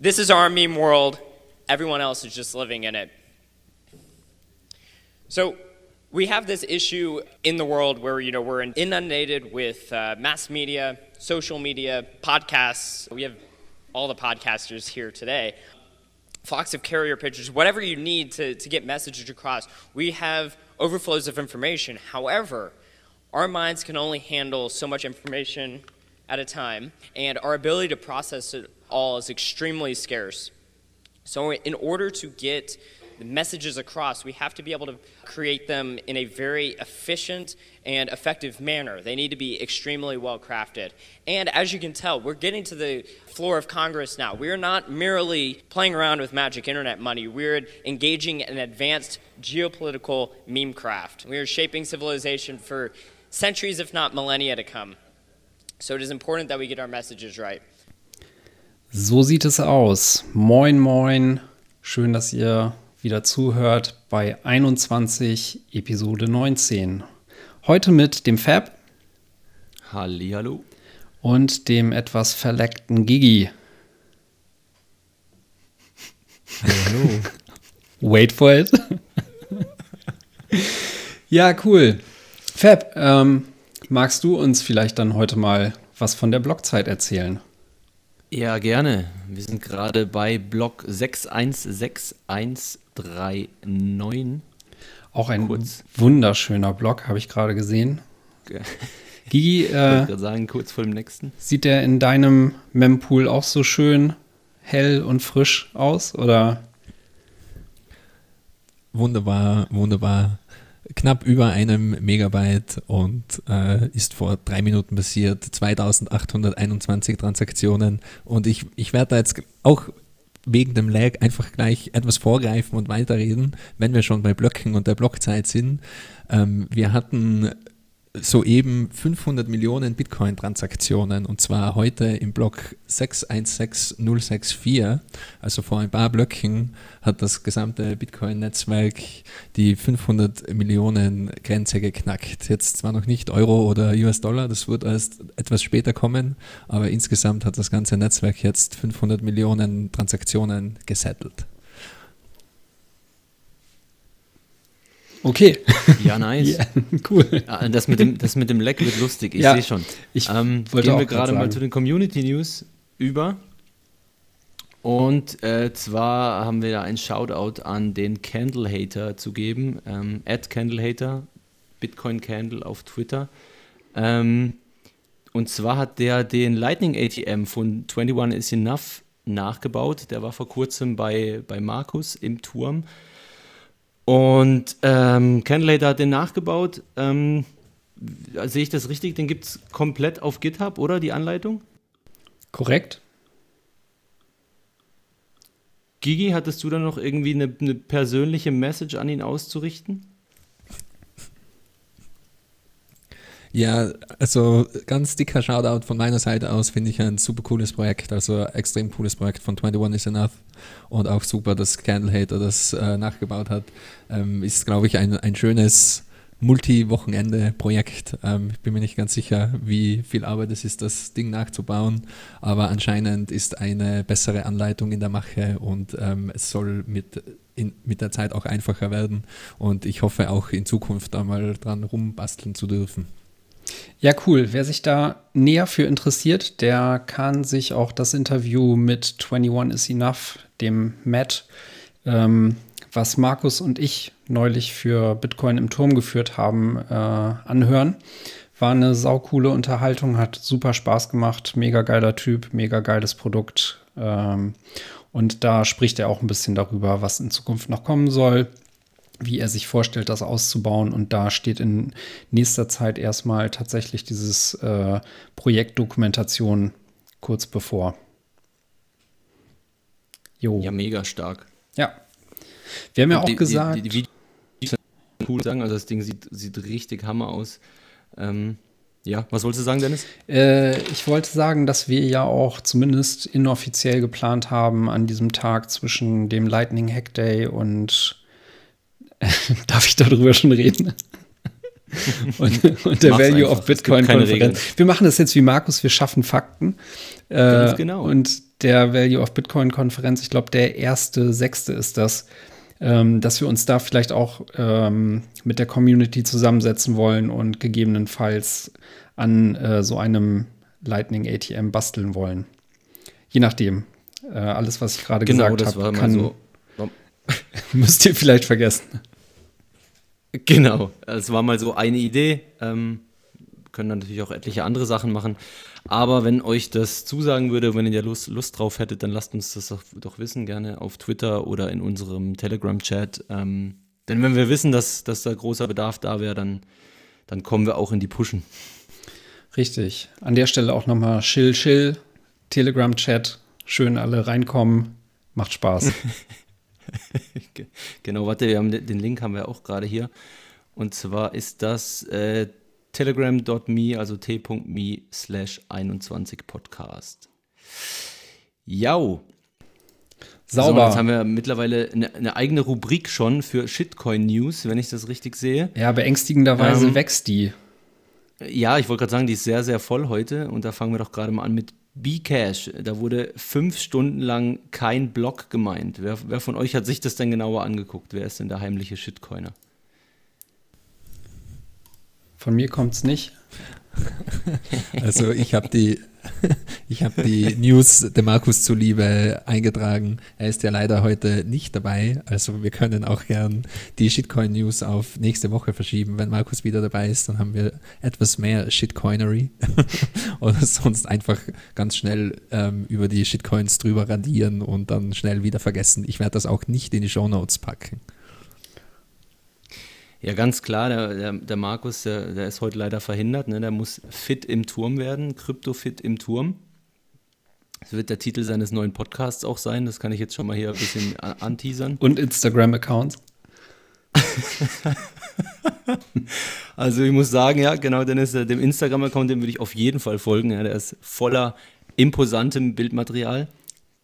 This is our meme world. Everyone else is just living in it. So we have this issue in the world where you know we're inundated with uh, mass media, social media, podcasts. We have all the podcasters here today. Flocks of carrier pigeons, whatever you need to, to get messages across. We have overflows of information. However, our minds can only handle so much information at a time, and our ability to process it all is extremely scarce. So, in order to get the messages across, we have to be able to create them in a very efficient and effective manner. They need to be extremely well crafted. And as you can tell, we're getting to the floor of Congress now. We're not merely playing around with magic internet money, we're engaging in advanced geopolitical meme craft. We are shaping civilization for centuries, if not millennia, to come. So it is important that we get our messages right. So sieht es aus. Moin, moin. Schön, dass ihr wieder zuhört bei 21 Episode 19. Heute mit dem Fab. Hallihallo. Und dem etwas verleckten Gigi. Hallo. Wait for it. ja, cool. Fab, ähm, magst du uns vielleicht dann heute mal was von der Blockzeit erzählen? Ja, gerne. Wir sind gerade bei Block 616139. Auch ein kurz. wunderschöner Block, habe ich gerade gesehen. Okay. Gigi, äh, ich sagen, kurz vor dem nächsten. Sieht der in deinem Mempool auch so schön hell und frisch aus, oder? Wunderbar, wunderbar knapp über einem Megabyte und äh, ist vor drei Minuten passiert, 2821 Transaktionen und ich, ich werde da jetzt auch wegen dem Lag einfach gleich etwas vorgreifen und weiterreden, wenn wir schon bei Blöcken und der Blockzeit sind. Ähm, wir hatten soeben 500 Millionen Bitcoin-Transaktionen und zwar heute im Block 616064, also vor ein paar Blöcken hat das gesamte Bitcoin-Netzwerk die 500 Millionen Grenze geknackt. Jetzt zwar noch nicht Euro oder US-Dollar, das wird erst etwas später kommen, aber insgesamt hat das ganze Netzwerk jetzt 500 Millionen Transaktionen gesettelt. Okay. Ja, nice. Yeah, cool. Ja, das, mit dem, das mit dem Leck wird lustig, ich ja, sehe schon. Ich ähm, gehen wir gerade mal zu den Community News über. Und äh, zwar haben wir da ein Shoutout an den Candle Hater zu geben. Ähm, Candle Hater, Bitcoin Candle auf Twitter. Ähm, und zwar hat der den Lightning ATM von 21 is Enough nachgebaut. Der war vor kurzem bei, bei Markus im Turm. Und ähm, Candlelater hat den nachgebaut. Ähm, sehe ich das richtig? Den gibt es komplett auf GitHub, oder? Die Anleitung? Korrekt. Gigi, hattest du da noch irgendwie eine, eine persönliche Message an ihn auszurichten? Ja, also ganz dicker Shoutout von meiner Seite aus, finde ich ein super cooles Projekt, also extrem cooles Projekt von 21 is Enough und auch super, dass Candle Hater das äh, nachgebaut hat. Ähm, ist, glaube ich, ein, ein schönes Multi-Wochenende-Projekt. Ähm, ich bin mir nicht ganz sicher, wie viel Arbeit es ist, das Ding nachzubauen, aber anscheinend ist eine bessere Anleitung in der Mache und ähm, es soll mit, in, mit der Zeit auch einfacher werden und ich hoffe auch in Zukunft da mal dran rumbasteln zu dürfen. Ja, cool. Wer sich da näher für interessiert, der kann sich auch das Interview mit 21 is Enough, dem Matt, ähm, was Markus und ich neulich für Bitcoin im Turm geführt haben, äh, anhören. War eine saukoole Unterhaltung, hat super Spaß gemacht, mega geiler Typ, mega geiles Produkt. Ähm, und da spricht er auch ein bisschen darüber, was in Zukunft noch kommen soll, wie er sich vorstellt, das auszubauen. Und da steht in nächster Zeit erstmal tatsächlich dieses äh, Projekt Dokumentation kurz bevor. Jo. Ja, mega stark. Ja. Wir haben ja auch die, gesagt. Die, die, die cool sagen, also das Ding sieht, sieht richtig Hammer aus. Ähm, ja, was wolltest du sagen, Dennis? Äh, ich wollte sagen, dass wir ja auch zumindest inoffiziell geplant haben, an diesem Tag zwischen dem Lightning Hack Day und Darf ich darüber schon reden? und, und, der Mach's Value einfach. of Bitcoin Konferenz. Wir machen das jetzt wie Markus, wir schaffen Fakten. Äh, genau. Und der Value of Bitcoin-Konferenz, ich glaube, der erste, sechste ist das, ähm, dass wir uns da vielleicht auch ähm, mit der Community zusammensetzen wollen und gegebenenfalls an äh, so einem Lightning ATM basteln wollen. Je nachdem. Äh, alles, was ich gerade Genau, gesagt habe, kann, so. müsst ihr vielleicht vergessen. Genau, es war mal so eine Idee. Ähm, können dann natürlich auch etliche andere Sachen machen. Aber wenn euch das zusagen würde, wenn ihr da Lust, Lust drauf hättet, dann lasst uns das doch, doch wissen, gerne auf Twitter oder in unserem Telegram-Chat. Ähm, denn wenn wir wissen, dass, dass da großer Bedarf da wäre, dann, dann kommen wir auch in die Pushen. Richtig. An der Stelle auch nochmal Chill, Chill, Telegram-Chat. Schön alle reinkommen. Macht Spaß. Ge- Genau, warte, wir haben de- den Link haben wir auch gerade hier. Und zwar ist das äh, telegram.me, also t.me slash 21 Podcast. Jau. So, Sauber. jetzt haben wir mittlerweile eine, eine eigene Rubrik schon für Shitcoin News, wenn ich das richtig sehe. ja, beängstigenderweise Ähm, wächst die. Ja, ich wollte gerade sagen, die ist sehr, sehr voll heute. Und da fangen wir doch gerade mal an mit Bcash. Da wurde fünf Stunden lang kein Block gemeint. Wer, wer von euch hat sich das denn genauer angeguckt? Wer ist denn der heimliche Shitcoiner? Von mir kommt es nicht. Also ich habe die, ich habe die News der Markus zuliebe eingetragen. Er ist ja leider heute nicht dabei. Also wir können auch gern die Shitcoin News auf nächste Woche verschieben. Wenn Markus wieder dabei ist, dann haben wir etwas mehr Shitcoinery. Oder sonst einfach ganz schnell ähm, über die Shitcoins drüber radieren und dann schnell wieder vergessen. Ich werde das auch nicht in die Shownotes packen. Ja, ganz klar, der, der, der Markus, der, der ist heute leider verhindert. Ne? Der muss fit im Turm werden, Krypto-fit im Turm. Das wird der Titel seines neuen Podcasts auch sein. Das kann ich jetzt schon mal hier ein bisschen anteasern. Und Instagram-Accounts. Also ich muss sagen, ja, genau, Dennis, äh, dem Instagram-Account, dem würde ich auf jeden Fall folgen. Ja, der ist voller imposantem Bildmaterial.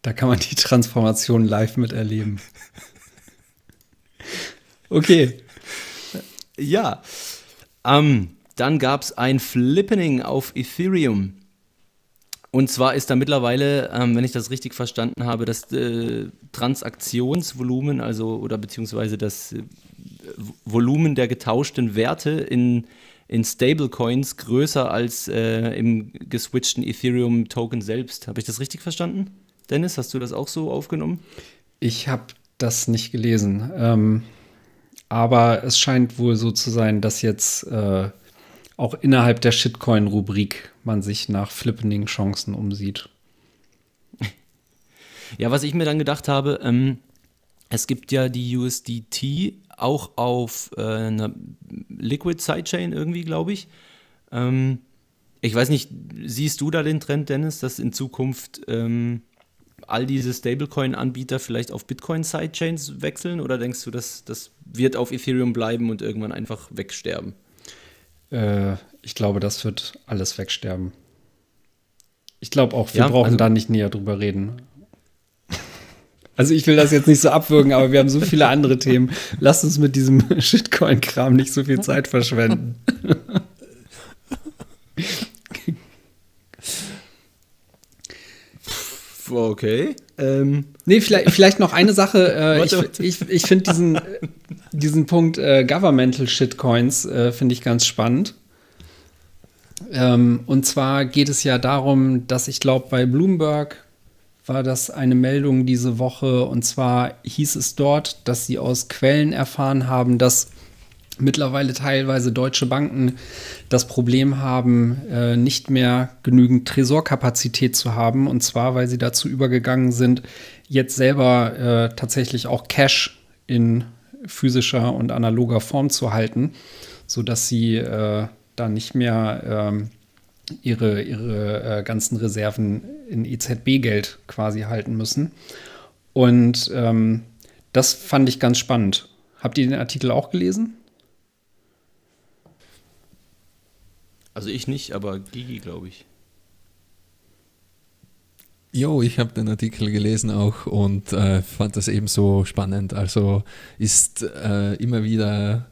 Da kann man die Transformation live miterleben. Okay. Ja. Ähm, dann gab es ein Flippening auf Ethereum. Und zwar ist da mittlerweile, ähm, wenn ich das richtig verstanden habe, das äh, Transaktionsvolumen, also oder beziehungsweise das äh, Volumen der getauschten Werte in, in Stablecoins größer als äh, im geswitchten Ethereum-Token selbst. Habe ich das richtig verstanden? Dennis, hast du das auch so aufgenommen? Ich habe das nicht gelesen. Ähm, aber es scheint wohl so zu sein, dass jetzt äh, auch innerhalb der Shitcoin-Rubrik man sich nach Flippening-Chancen umsieht. Ja, was ich mir dann gedacht habe, ähm, es gibt ja die USDT auch auf äh, einer Liquid Sidechain irgendwie, glaube ich. Ähm, ich weiß nicht, siehst du da den Trend, Dennis, dass in Zukunft ähm, all diese Stablecoin-Anbieter vielleicht auf Bitcoin-Sidechains wechseln oder denkst du, dass das wird auf Ethereum bleiben und irgendwann einfach wegsterben? Äh, ich glaube, das wird alles wegsterben. Ich glaube auch, wir Ja, brauchen also- da nicht näher drüber reden. Also ich will das jetzt nicht so abwürgen, aber wir haben so viele andere Themen. Lasst uns mit diesem Shitcoin-Kram nicht so viel Zeit verschwenden. Okay. Ähm, Nee, vielleicht, vielleicht noch eine Sache. Äh, Warte, ich warte. ich, ich finde diesen, diesen Punkt äh, Governmental Shitcoins äh, finde ich ganz spannend. Ähm, und zwar geht es ja darum, dass ich glaube, bei Bloomberg war das eine Meldung diese Woche. Und zwar hieß es dort, dass sie aus Quellen erfahren haben, dass mittlerweile teilweise deutsche Banken das Problem haben, äh, nicht mehr genügend Tresorkapazität zu haben. Und zwar, weil sie dazu übergegangen sind, jetzt selber äh, tatsächlich auch Cash in physischer und analoger Form zu halten, sodass sie äh, da nicht mehr ähm, ihre, ihre ganzen Reserven in EZB-Geld quasi halten müssen. Und ähm, das fand ich ganz spannend. Habt ihr den Artikel auch gelesen? Also ich nicht, aber Gigi, glaube ich. Jo, ich habe den Artikel gelesen auch und äh, fand das ebenso spannend. Also ist äh, immer wieder,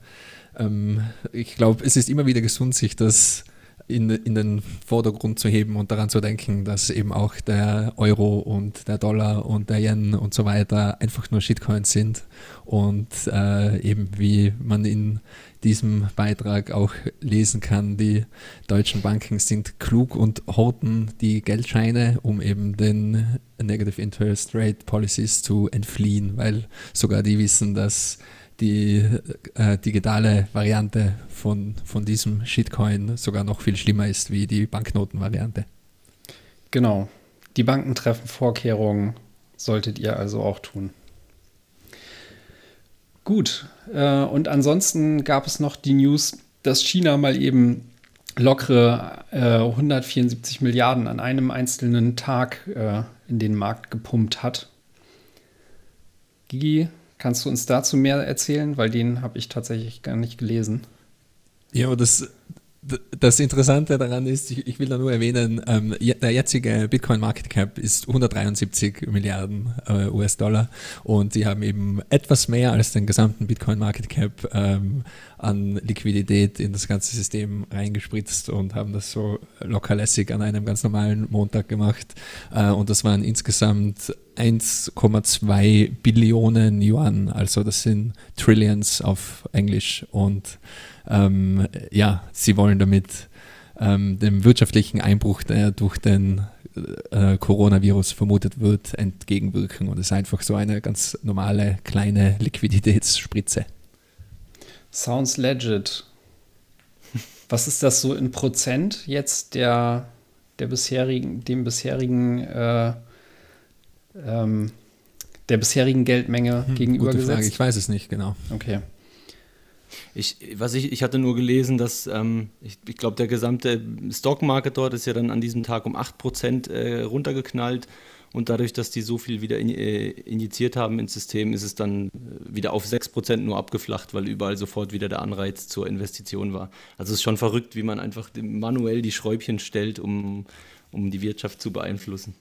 ähm, ich glaube, es ist immer wieder gesund, sich das in, in den Vordergrund zu heben und daran zu denken, dass eben auch der Euro und der Dollar und der Yen und so weiter einfach nur Shitcoins sind und äh, eben wie man in diesem Beitrag auch lesen kann, die deutschen Banken sind klug und horten die Geldscheine, um eben den Negative Interest Rate Policies zu entfliehen, weil sogar die wissen, dass die äh, digitale Variante von, von diesem Shitcoin sogar noch viel schlimmer ist wie die Banknotenvariante. Genau. Die Banken treffen Vorkehrungen, solltet ihr also auch tun. Gut, äh, und ansonsten gab es noch die News, dass China mal eben lockere äh, 174 Milliarden an einem einzelnen Tag äh, in den Markt gepumpt hat. Gigi, kannst du uns dazu mehr erzählen? Weil den habe ich tatsächlich gar nicht gelesen. Ja, das, das Interessante daran ist, ich, ich will da nur erwähnen, ähm, der jetzige Bitcoin Market Cap ist 173 Milliarden äh, US-Dollar und sie haben eben etwas mehr als den gesamten Bitcoin Market Cap ähm, an Liquidität in das ganze System reingespritzt und haben das so lockerlässig an einem ganz normalen Montag gemacht. Äh, und das waren insgesamt 1,2 Billionen Yuan, also das sind Trillions auf Englisch und ähm, ja, sie wollen damit ähm, dem wirtschaftlichen Einbruch, der durch den äh, Coronavirus vermutet wird, entgegenwirken. Und es ist einfach so eine ganz normale kleine Liquiditätsspritze. Sounds legit. Was ist das so in Prozent jetzt der, der bisherigen, dem bisherigen, äh, ähm, der bisherigen Geldmenge hm, gegenübergesetzt? Gute Frage, ich weiß es nicht genau. Okay. Ich, was ich, ich hatte nur gelesen, dass ähm, ich, ich glaube, der gesamte Stockmarket dort ist ja dann an diesem Tag um 8% äh, runtergeknallt. Und dadurch, dass die so viel wieder in, äh, injiziert haben ins System, ist es dann äh, wieder auf 6% nur abgeflacht, weil überall sofort wieder der Anreiz zur Investition war. Also es ist schon verrückt, wie man einfach manuell die Schräubchen stellt, um, um die Wirtschaft zu beeinflussen.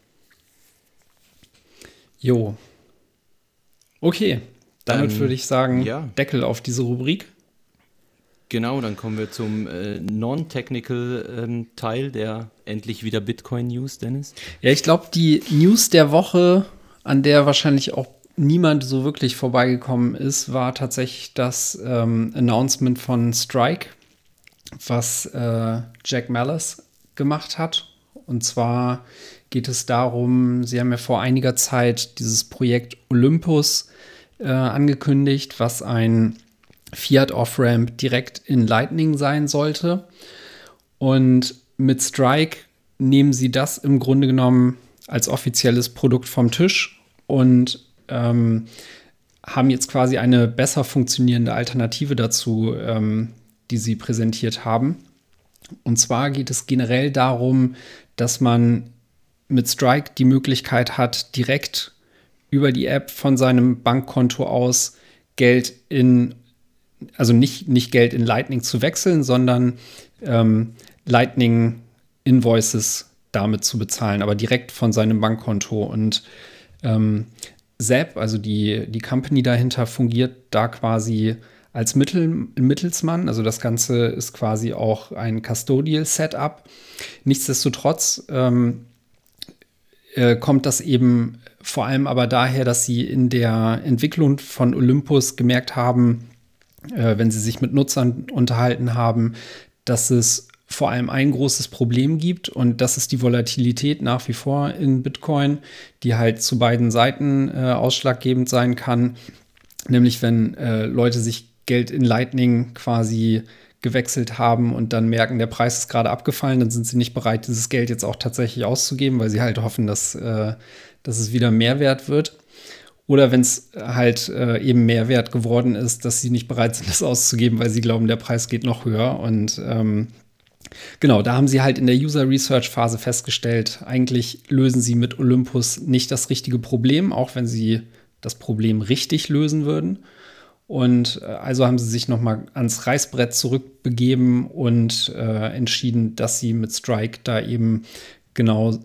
Jo. Okay, damit ähm, würde ich sagen, ja. Deckel auf diese Rubrik. Genau, dann kommen wir zum äh, non-technical ähm, Teil der endlich wieder Bitcoin-News, Dennis. Ja, ich glaube, die News der Woche, an der wahrscheinlich auch niemand so wirklich vorbeigekommen ist, war tatsächlich das ähm, Announcement von Strike, was äh, Jack Malice gemacht hat. Und zwar geht es darum, sie haben ja vor einiger Zeit dieses Projekt Olympus äh, angekündigt, was ein Fiat Off-Ramp direkt in Lightning sein sollte. Und mit Strike nehmen sie das im Grunde genommen als offizielles Produkt vom Tisch und ähm, haben jetzt quasi eine besser funktionierende Alternative dazu, ähm, die sie präsentiert haben. Und zwar geht es generell darum, dass man mit Strike die Möglichkeit hat, direkt über die App von seinem Bankkonto aus Geld in also nicht, nicht Geld in Lightning zu wechseln, sondern ähm, Lightning Invoices damit zu bezahlen, aber direkt von seinem Bankkonto. Und ähm, Zap, also die, die Company dahinter, fungiert da quasi als Mittel, Mittelsmann. Also das Ganze ist quasi auch ein Custodial Setup. Nichtsdestotrotz ähm, äh, kommt das eben vor allem aber daher, dass sie in der Entwicklung von Olympus gemerkt haben, äh, wenn sie sich mit Nutzern unterhalten haben, dass es vor allem ein großes Problem gibt und das ist die Volatilität nach wie vor in Bitcoin, die halt zu beiden Seiten äh, ausschlaggebend sein kann. Nämlich wenn äh, Leute sich Geld in Lightning quasi gewechselt haben und dann merken, der Preis ist gerade abgefallen, dann sind sie nicht bereit, dieses Geld jetzt auch tatsächlich auszugeben, weil sie halt hoffen, dass, äh, dass es wieder mehr wert wird. Oder wenn es halt äh, eben mehr wert geworden ist, dass sie nicht bereit sind, das auszugeben, weil sie glauben, der Preis geht noch höher. Und ähm, genau, da haben sie halt in der User Research Phase festgestellt, eigentlich lösen sie mit Olympus nicht das richtige Problem, auch wenn sie das Problem richtig lösen würden. Und äh, also haben sie sich nochmal ans Reißbrett zurückbegeben und äh, entschieden, dass sie mit Strike da eben genau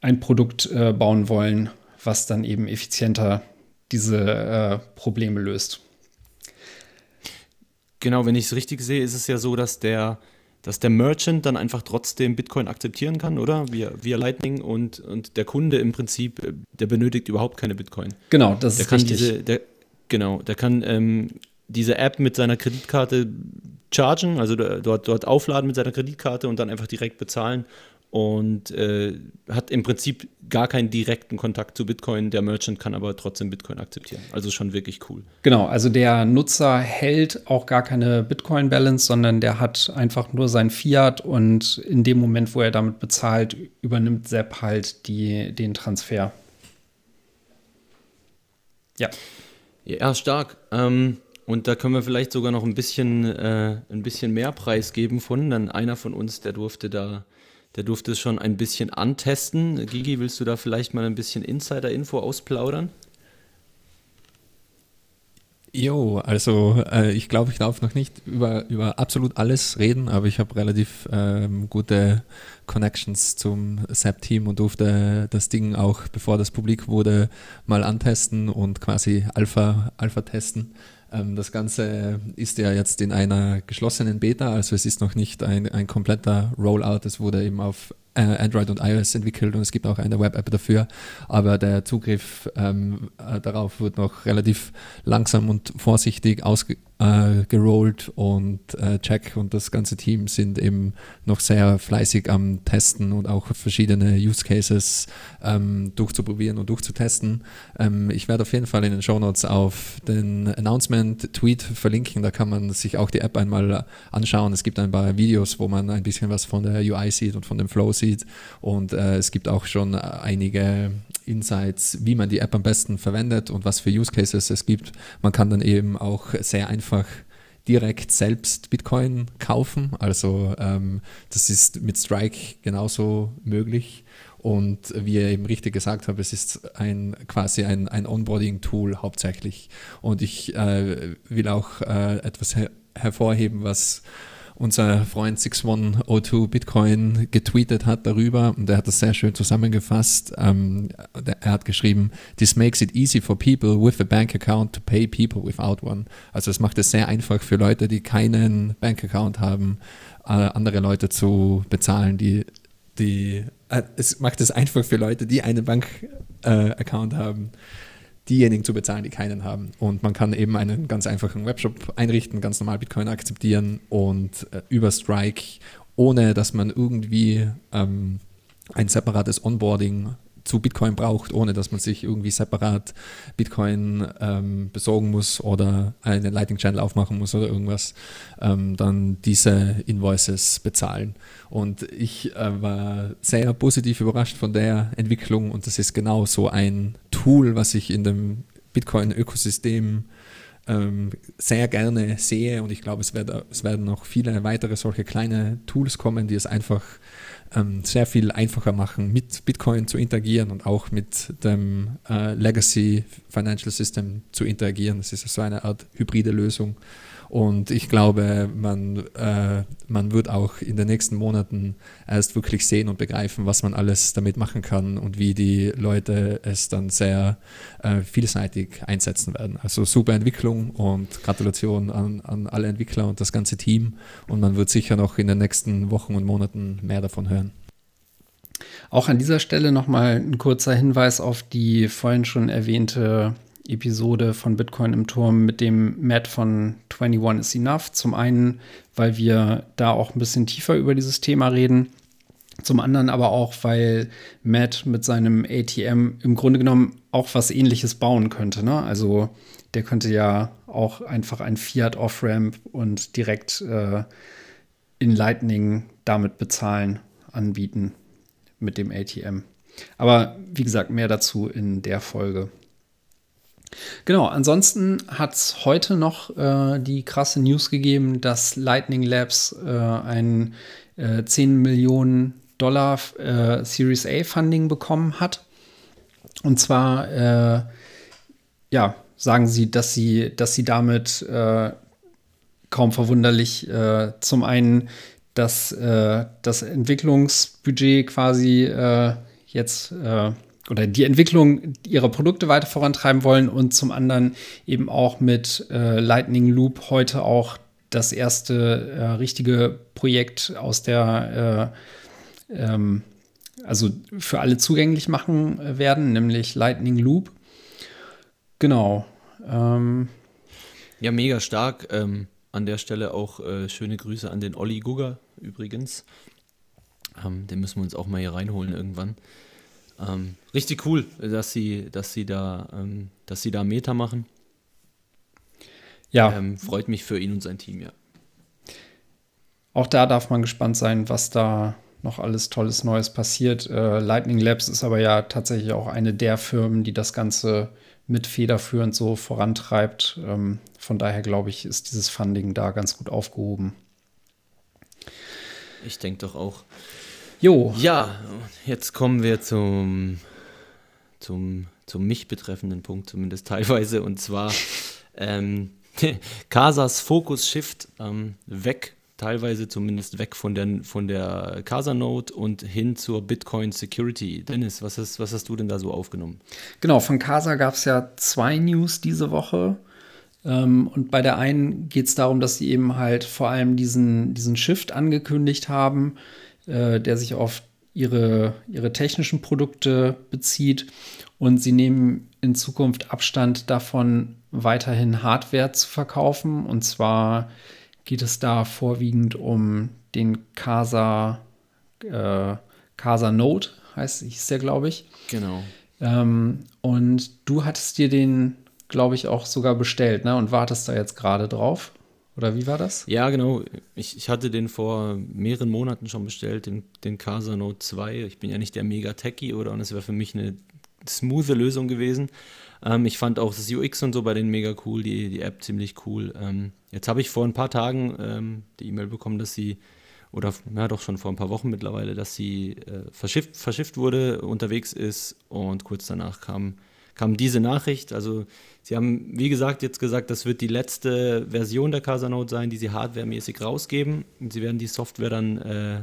ein Produkt äh, bauen wollen, was dann eben effizienter diese äh, Probleme löst. Genau, wenn ich es richtig sehe, ist es ja so, dass der, dass der Merchant dann einfach trotzdem Bitcoin akzeptieren kann, oder? Via, via Lightning und, und der Kunde im Prinzip, äh, der benötigt überhaupt keine Bitcoin. Genau, das der ist richtig. Diese, der, genau, der kann ähm, diese App mit seiner Kreditkarte chargen, also dort, dort aufladen mit seiner Kreditkarte und dann einfach direkt bezahlen und äh, hat im Prinzip gar keinen direkten Kontakt zu Bitcoin. Der Merchant kann aber trotzdem Bitcoin akzeptieren. Also schon wirklich cool. Genau, also der Nutzer hält auch gar keine Bitcoin-Balance, sondern der hat einfach nur sein Fiat und in dem Moment, wo er damit bezahlt, übernimmt Sepp halt die, den Transfer. Ja. Ja, stark. Ähm, und da können wir vielleicht sogar noch ein bisschen, äh, ein bisschen mehr Preis geben von. Dann einer von uns, der durfte da der durfte es schon ein bisschen antesten. Gigi, willst du da vielleicht mal ein bisschen Insider-Info ausplaudern? Jo, also äh, ich glaube, ich darf noch nicht über, über absolut alles reden, aber ich habe relativ ähm, gute Connections zum SAP-Team und durfte das Ding auch, bevor das publik wurde, mal antesten und quasi Alpha, Alpha testen. Ähm, das Ganze ist ja jetzt in einer geschlossenen Beta, also es ist noch nicht ein, ein kompletter Rollout. Es wurde eben auf Android und iOS entwickelt und es gibt auch eine Web-App dafür, aber der Zugriff ähm, äh, darauf wird noch relativ langsam und vorsichtig ausge äh, gerollt und äh, Jack und das ganze Team sind eben noch sehr fleißig am Testen und auch verschiedene Use Cases ähm, durchzuprobieren und durchzutesten. Ähm, ich werde auf jeden Fall in den Show Notes auf den Announcement-Tweet verlinken, da kann man sich auch die App einmal anschauen. Es gibt ein paar Videos, wo man ein bisschen was von der UI sieht und von dem Flow sieht und äh, es gibt auch schon einige Insights, wie man die App am besten verwendet und was für Use Cases es gibt. Man kann dann eben auch sehr einfach direkt selbst Bitcoin kaufen. Also ähm, das ist mit Strike genauso möglich. Und wie ihr eben richtig gesagt habt, es ist ein quasi ein, ein Onboarding-Tool hauptsächlich. Und ich äh, will auch äh, etwas her hervorheben, was unser Freund 6102 Bitcoin getweetet hat darüber und er hat das sehr schön zusammengefasst. Ähm, er hat geschrieben, This makes it easy for people with a bank account to pay people without one. Also es macht es sehr einfach für Leute, die keinen Bankaccount haben, äh, andere Leute zu bezahlen, die die, äh, es macht es einfach für Leute, die einen Bankaccount äh, haben, diejenigen zu bezahlen, die keinen haben. Und man kann eben einen ganz einfachen Webshop einrichten, ganz normal Bitcoin akzeptieren und äh, über Strike, ohne dass man irgendwie ähm, ein separates Onboarding zu Bitcoin braucht, ohne dass man sich irgendwie separat Bitcoin ähm, besorgen muss oder einen Lightning Channel aufmachen muss oder irgendwas, ähm, dann diese Invoices bezahlen. Und ich äh, war sehr positiv überrascht von der Entwicklung und das ist genau so ein Tool, was ich in dem Bitcoin-Ökosystem ähm, sehr gerne sehe und ich glaube, es, es werden noch viele weitere solche kleine Tools kommen, die es einfach ähm, sehr viel einfacher machen, mit Bitcoin zu interagieren und auch mit dem äh, Legacy Financial System zu interagieren. Das ist so eine Art hybride Lösung. Und ich glaube, man, äh, man wird auch in den nächsten Monaten erst wirklich sehen und begreifen, was man alles damit machen kann und wie die Leute es dann sehr äh, vielseitig einsetzen werden. Also super Entwicklung und Gratulation an, an alle Entwickler und das ganze Team. Und man wird sicher noch in den nächsten Wochen und Monaten mehr davon hören. Auch an dieser Stelle nochmal ein kurzer Hinweis auf die vorhin schon erwähnte Episode von Bitcoin im Turm mit dem Matt von 21 is Enough. Zum einen, weil wir da auch ein bisschen tiefer über dieses Thema reden. Zum anderen aber auch, weil Matt mit seinem ATM im Grunde genommen auch was ähnliches bauen könnte. Ne? Also der könnte ja auch einfach ein Fiat Off-Ramp und direkt äh, in Lightning damit bezahlen, anbieten mit dem ATM. Aber wie gesagt, mehr dazu in der Folge. Genau, ansonsten hat es heute noch äh, die krasse News gegeben, dass Lightning Labs äh, ein äh, 10 Millionen Dollar äh, Series A Funding bekommen hat. Und zwar, äh, ja, sagen sie, dass sie, dass sie damit äh, kaum verwunderlich zum einen dass das Entwicklungsbudget quasi jetzt oder die Entwicklung ihrer Produkte weiter vorantreiben wollen und zum anderen eben auch mit äh, Lightning Loop heute auch das erste äh, richtige Projekt aus der, äh, ähm, also für alle zugänglich machen werden, nämlich Lightning Loop. Genau. Ähm, ja, mega stark. Ähm, an der Stelle auch äh, schöne Grüße an den Olli Gugger übrigens. Ähm, den müssen wir uns auch mal hier reinholen irgendwann. Ähm, richtig cool, dass sie, dass sie da, ähm, dass sie da Meta machen. Ja. Ähm, freut mich für ihn und sein Team, ja. Auch da darf man gespannt sein, was da noch alles Tolles Neues passiert. Äh, Lightning Labs ist aber ja tatsächlich auch eine der Firmen, die das Ganze mit federführend so vorantreibt. Ähm, von daher glaube ich, ist dieses Funding da ganz gut aufgehoben. Ich denke doch auch. Jo. Ja, jetzt kommen wir zum, zum, zum mich betreffenden Punkt, zumindest teilweise. Und zwar ähm, Casas Focus Shift ähm, weg, teilweise zumindest weg von der, von der Casa Node und hin zur Bitcoin Security. Dennis, was hast, was hast du denn da so aufgenommen? Genau, von Casa gab es ja zwei News diese Woche. Ähm, und bei der einen geht es darum, dass sie eben halt vor allem diesen, diesen Shift angekündigt haben äh, der sich auf ihre, ihre technischen Produkte bezieht. Und sie nehmen in Zukunft Abstand davon, weiterhin Hardware zu verkaufen. Und zwar geht es da vorwiegend um den Casa, äh, Casa Note, heißt hieß der, glaube ich. Genau. Ähm, und du hattest dir den, glaube ich, auch sogar bestellt, ne? Und wartest da jetzt gerade drauf. Oder wie war das? Ja, genau. Ich, ich hatte den vor mehreren Monaten schon bestellt, den, den Casa Note 2. Ich bin ja nicht der Mega-Techie, oder? Und es wäre für mich eine smooth Lösung gewesen. Ähm, ich fand auch das UX und so bei denen mega cool, die, die App ziemlich cool. Ähm, jetzt habe ich vor ein paar Tagen ähm, die E-Mail bekommen, dass sie, oder ja doch schon vor ein paar Wochen mittlerweile, dass sie äh, verschifft, verschifft wurde, unterwegs ist und kurz danach kam, kam diese Nachricht. Also Sie haben, wie gesagt, jetzt gesagt, das wird die letzte Version der Casanode sein, die Sie hardwaremäßig rausgeben. Sie werden die Software dann äh,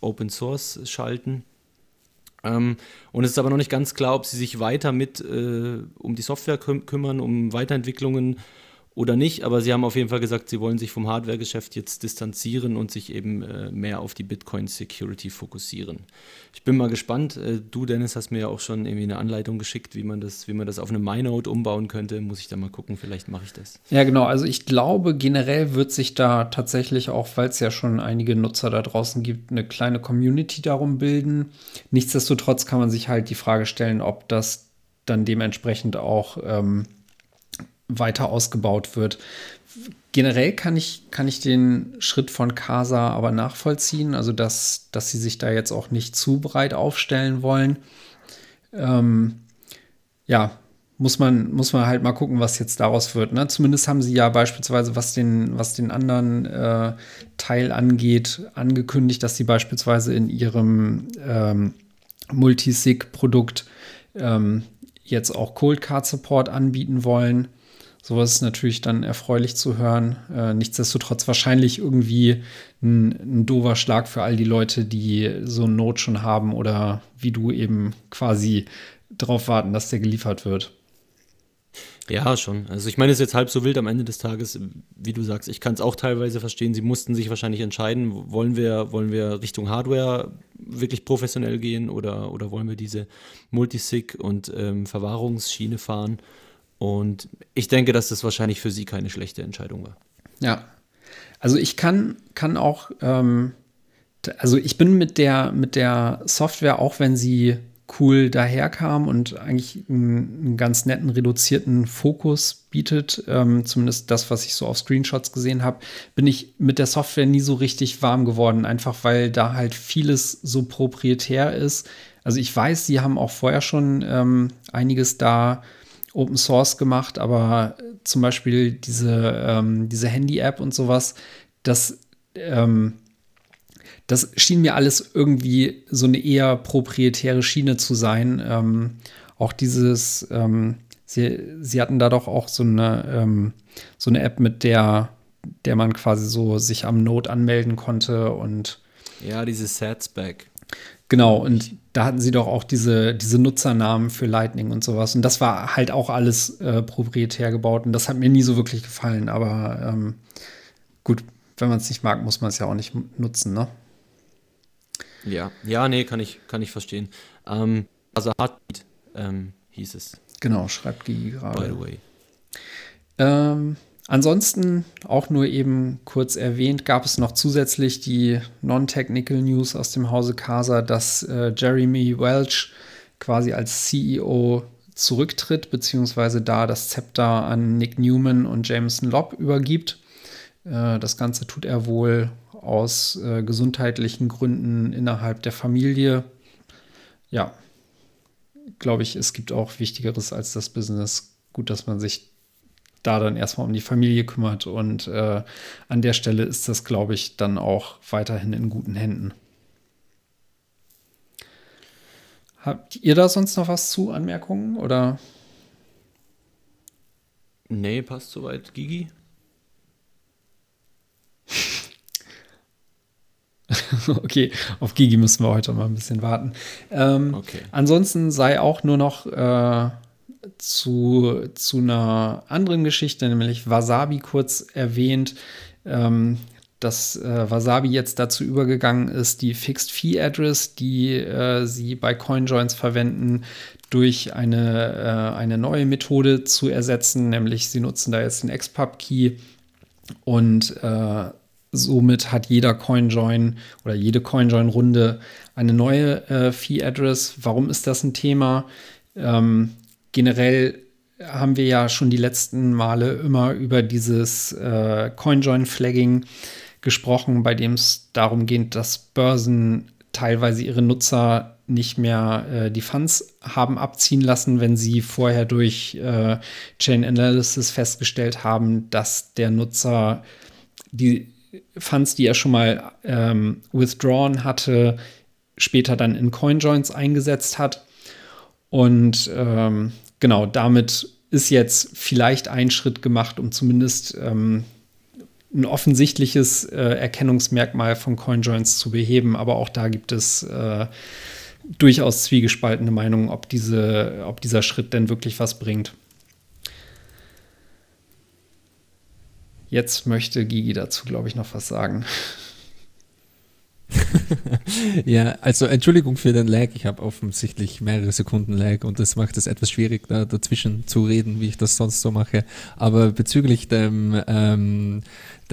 Open Source schalten. Ähm, und es ist aber noch nicht ganz klar, ob Sie sich weiter mit äh, um die Software küm kümmern, um Weiterentwicklungen oder nicht, aber sie haben auf jeden Fall gesagt, sie wollen sich vom Hardware-Geschäft jetzt distanzieren und sich eben äh, mehr auf die Bitcoin-Security fokussieren. Ich bin mal gespannt. Äh, du, Dennis, hast mir ja auch schon irgendwie eine Anleitung geschickt, wie man das, wie man das auf eine MyNote umbauen könnte. Muss ich da mal gucken, vielleicht mache ich das. Ja, genau. Also ich glaube, generell wird sich da tatsächlich auch, weil es ja schon einige Nutzer da draußen gibt, eine kleine Community darum bilden. Nichtsdestotrotz kann man sich halt die Frage stellen, ob das dann dementsprechend auch ähm, weiter ausgebaut wird. Generell kann ich, kann ich den Schritt von Casa aber nachvollziehen, also dass, dass sie sich da jetzt auch nicht zu breit aufstellen wollen. Ähm, ja, muss man, muss man halt mal gucken, was jetzt daraus wird. Ne? Zumindest haben sie ja beispielsweise, was den, was den anderen äh, Teil angeht, angekündigt, dass sie beispielsweise in ihrem ähm, Multisig-Produkt ähm, jetzt auch Cold Card Support anbieten wollen. Sowas ist natürlich dann erfreulich zu hören. Äh, nichtsdestotrotz wahrscheinlich irgendwie ein, ein doofer Schlag für all die Leute, die so eine Not schon haben oder wie du eben quasi darauf warten, dass der geliefert wird. Ja, schon. Also ich meine, es ist jetzt halb so wild am Ende des Tages, wie du sagst. Ich kann es auch teilweise verstehen. Sie mussten sich wahrscheinlich entscheiden, wollen wir, wollen wir Richtung Hardware wirklich professionell gehen oder, oder wollen wir diese Multisig und ähm, Verwahrungsschiene fahren. Und ich denke, dass das wahrscheinlich für sie keine schlechte Entscheidung war. Ja. Also ich kann, kann auch, ähm, also ich bin mit der, mit der Software, auch wenn sie cool daherkam und eigentlich einen, einen ganz netten reduzierten Fokus bietet, ähm, zumindest das, was ich so auf Screenshots gesehen habe, bin ich mit der Software nie so richtig warm geworden, einfach weil da halt vieles so proprietär ist. Also ich weiß, sie haben auch vorher schon ähm, einiges da Open Source gemacht, aber zum Beispiel diese, ähm, diese Handy-App und sowas, das, ähm, das schien mir alles irgendwie so eine eher proprietäre Schiene zu sein. Ähm, auch dieses, ähm, sie, sie hatten da doch auch so eine, ähm, so eine App, mit der, der man quasi so sich am Node anmelden konnte und ja, dieses Satsback. Genau, und da hatten sie doch auch diese, diese Nutzernamen für Lightning und sowas. Und das war halt auch alles äh, proprietär gebaut. Und das hat mir nie so wirklich gefallen. Aber ähm, gut, wenn man es nicht mag, muss man es ja auch nicht nutzen, ne? Ja, ja, nee, kann ich, kann ich verstehen. Ähm, also Heartbeat ähm, hieß es. Genau, schreibt Gigi gerade. By the way. Ähm, ansonsten, auch nur eben kurz erwähnt, gab es noch zusätzlich die Non-Technical News aus dem Hause Casa, dass äh, Jeremy Welch quasi als CEO zurücktritt, beziehungsweise da das Zepter an Nick Newman und Jameson Lobb übergibt. Äh, das Ganze tut er wohl aus äh, gesundheitlichen Gründen innerhalb der Familie. Ja, glaube ich, es gibt auch Wichtigeres als das Business. Gut, dass man sich da dann erstmal um die Familie kümmert. Und äh, an der Stelle ist das, glaube ich, dann auch weiterhin in guten Händen. Habt ihr da sonst noch was zu, Anmerkungen oder? Nee, passt soweit. Gigi? okay, auf Gigi müssen wir heute mal ein bisschen warten. Ähm, okay. Ansonsten sei auch nur noch äh, zu, zu einer anderen Geschichte, nämlich Wasabi kurz erwähnt, ähm, dass äh, Wasabi jetzt dazu übergegangen ist, die Fixed Fee Address, die äh, sie bei CoinJoins verwenden, durch eine, äh, eine neue Methode zu ersetzen, nämlich sie nutzen da jetzt den XPub Key und äh, somit hat jeder CoinJoin oder jede CoinJoin-Runde eine neue äh, Fee-Address. Warum ist das ein Thema? Ähm, generell haben wir ja schon die letzten Male immer über dieses äh, CoinJoin-Flagging gesprochen, bei dem es darum geht, dass Börsen teilweise ihre Nutzer nicht mehr äh, die Funds haben abziehen lassen, wenn sie vorher durch äh, Chain Analysis festgestellt haben, dass der Nutzer die Funds, die er schon mal ähm, withdrawn hatte, später dann in CoinJoins eingesetzt hat. Und ähm, genau, damit ist jetzt vielleicht ein Schritt gemacht, um zumindest ähm, ein offensichtliches äh, Erkennungsmerkmal von CoinJoins zu beheben. Aber auch da gibt es äh, durchaus zwiegespaltene Meinungen, ob, diese, ob dieser Schritt denn wirklich was bringt. Jetzt möchte Gigi dazu, glaube ich, noch was sagen. ja, also Entschuldigung für den Lag. Ich habe offensichtlich mehrere Sekunden Lag und das macht es etwas schwierig, da dazwischen zu reden, wie ich das sonst so mache. Aber bezüglich dem, ähm,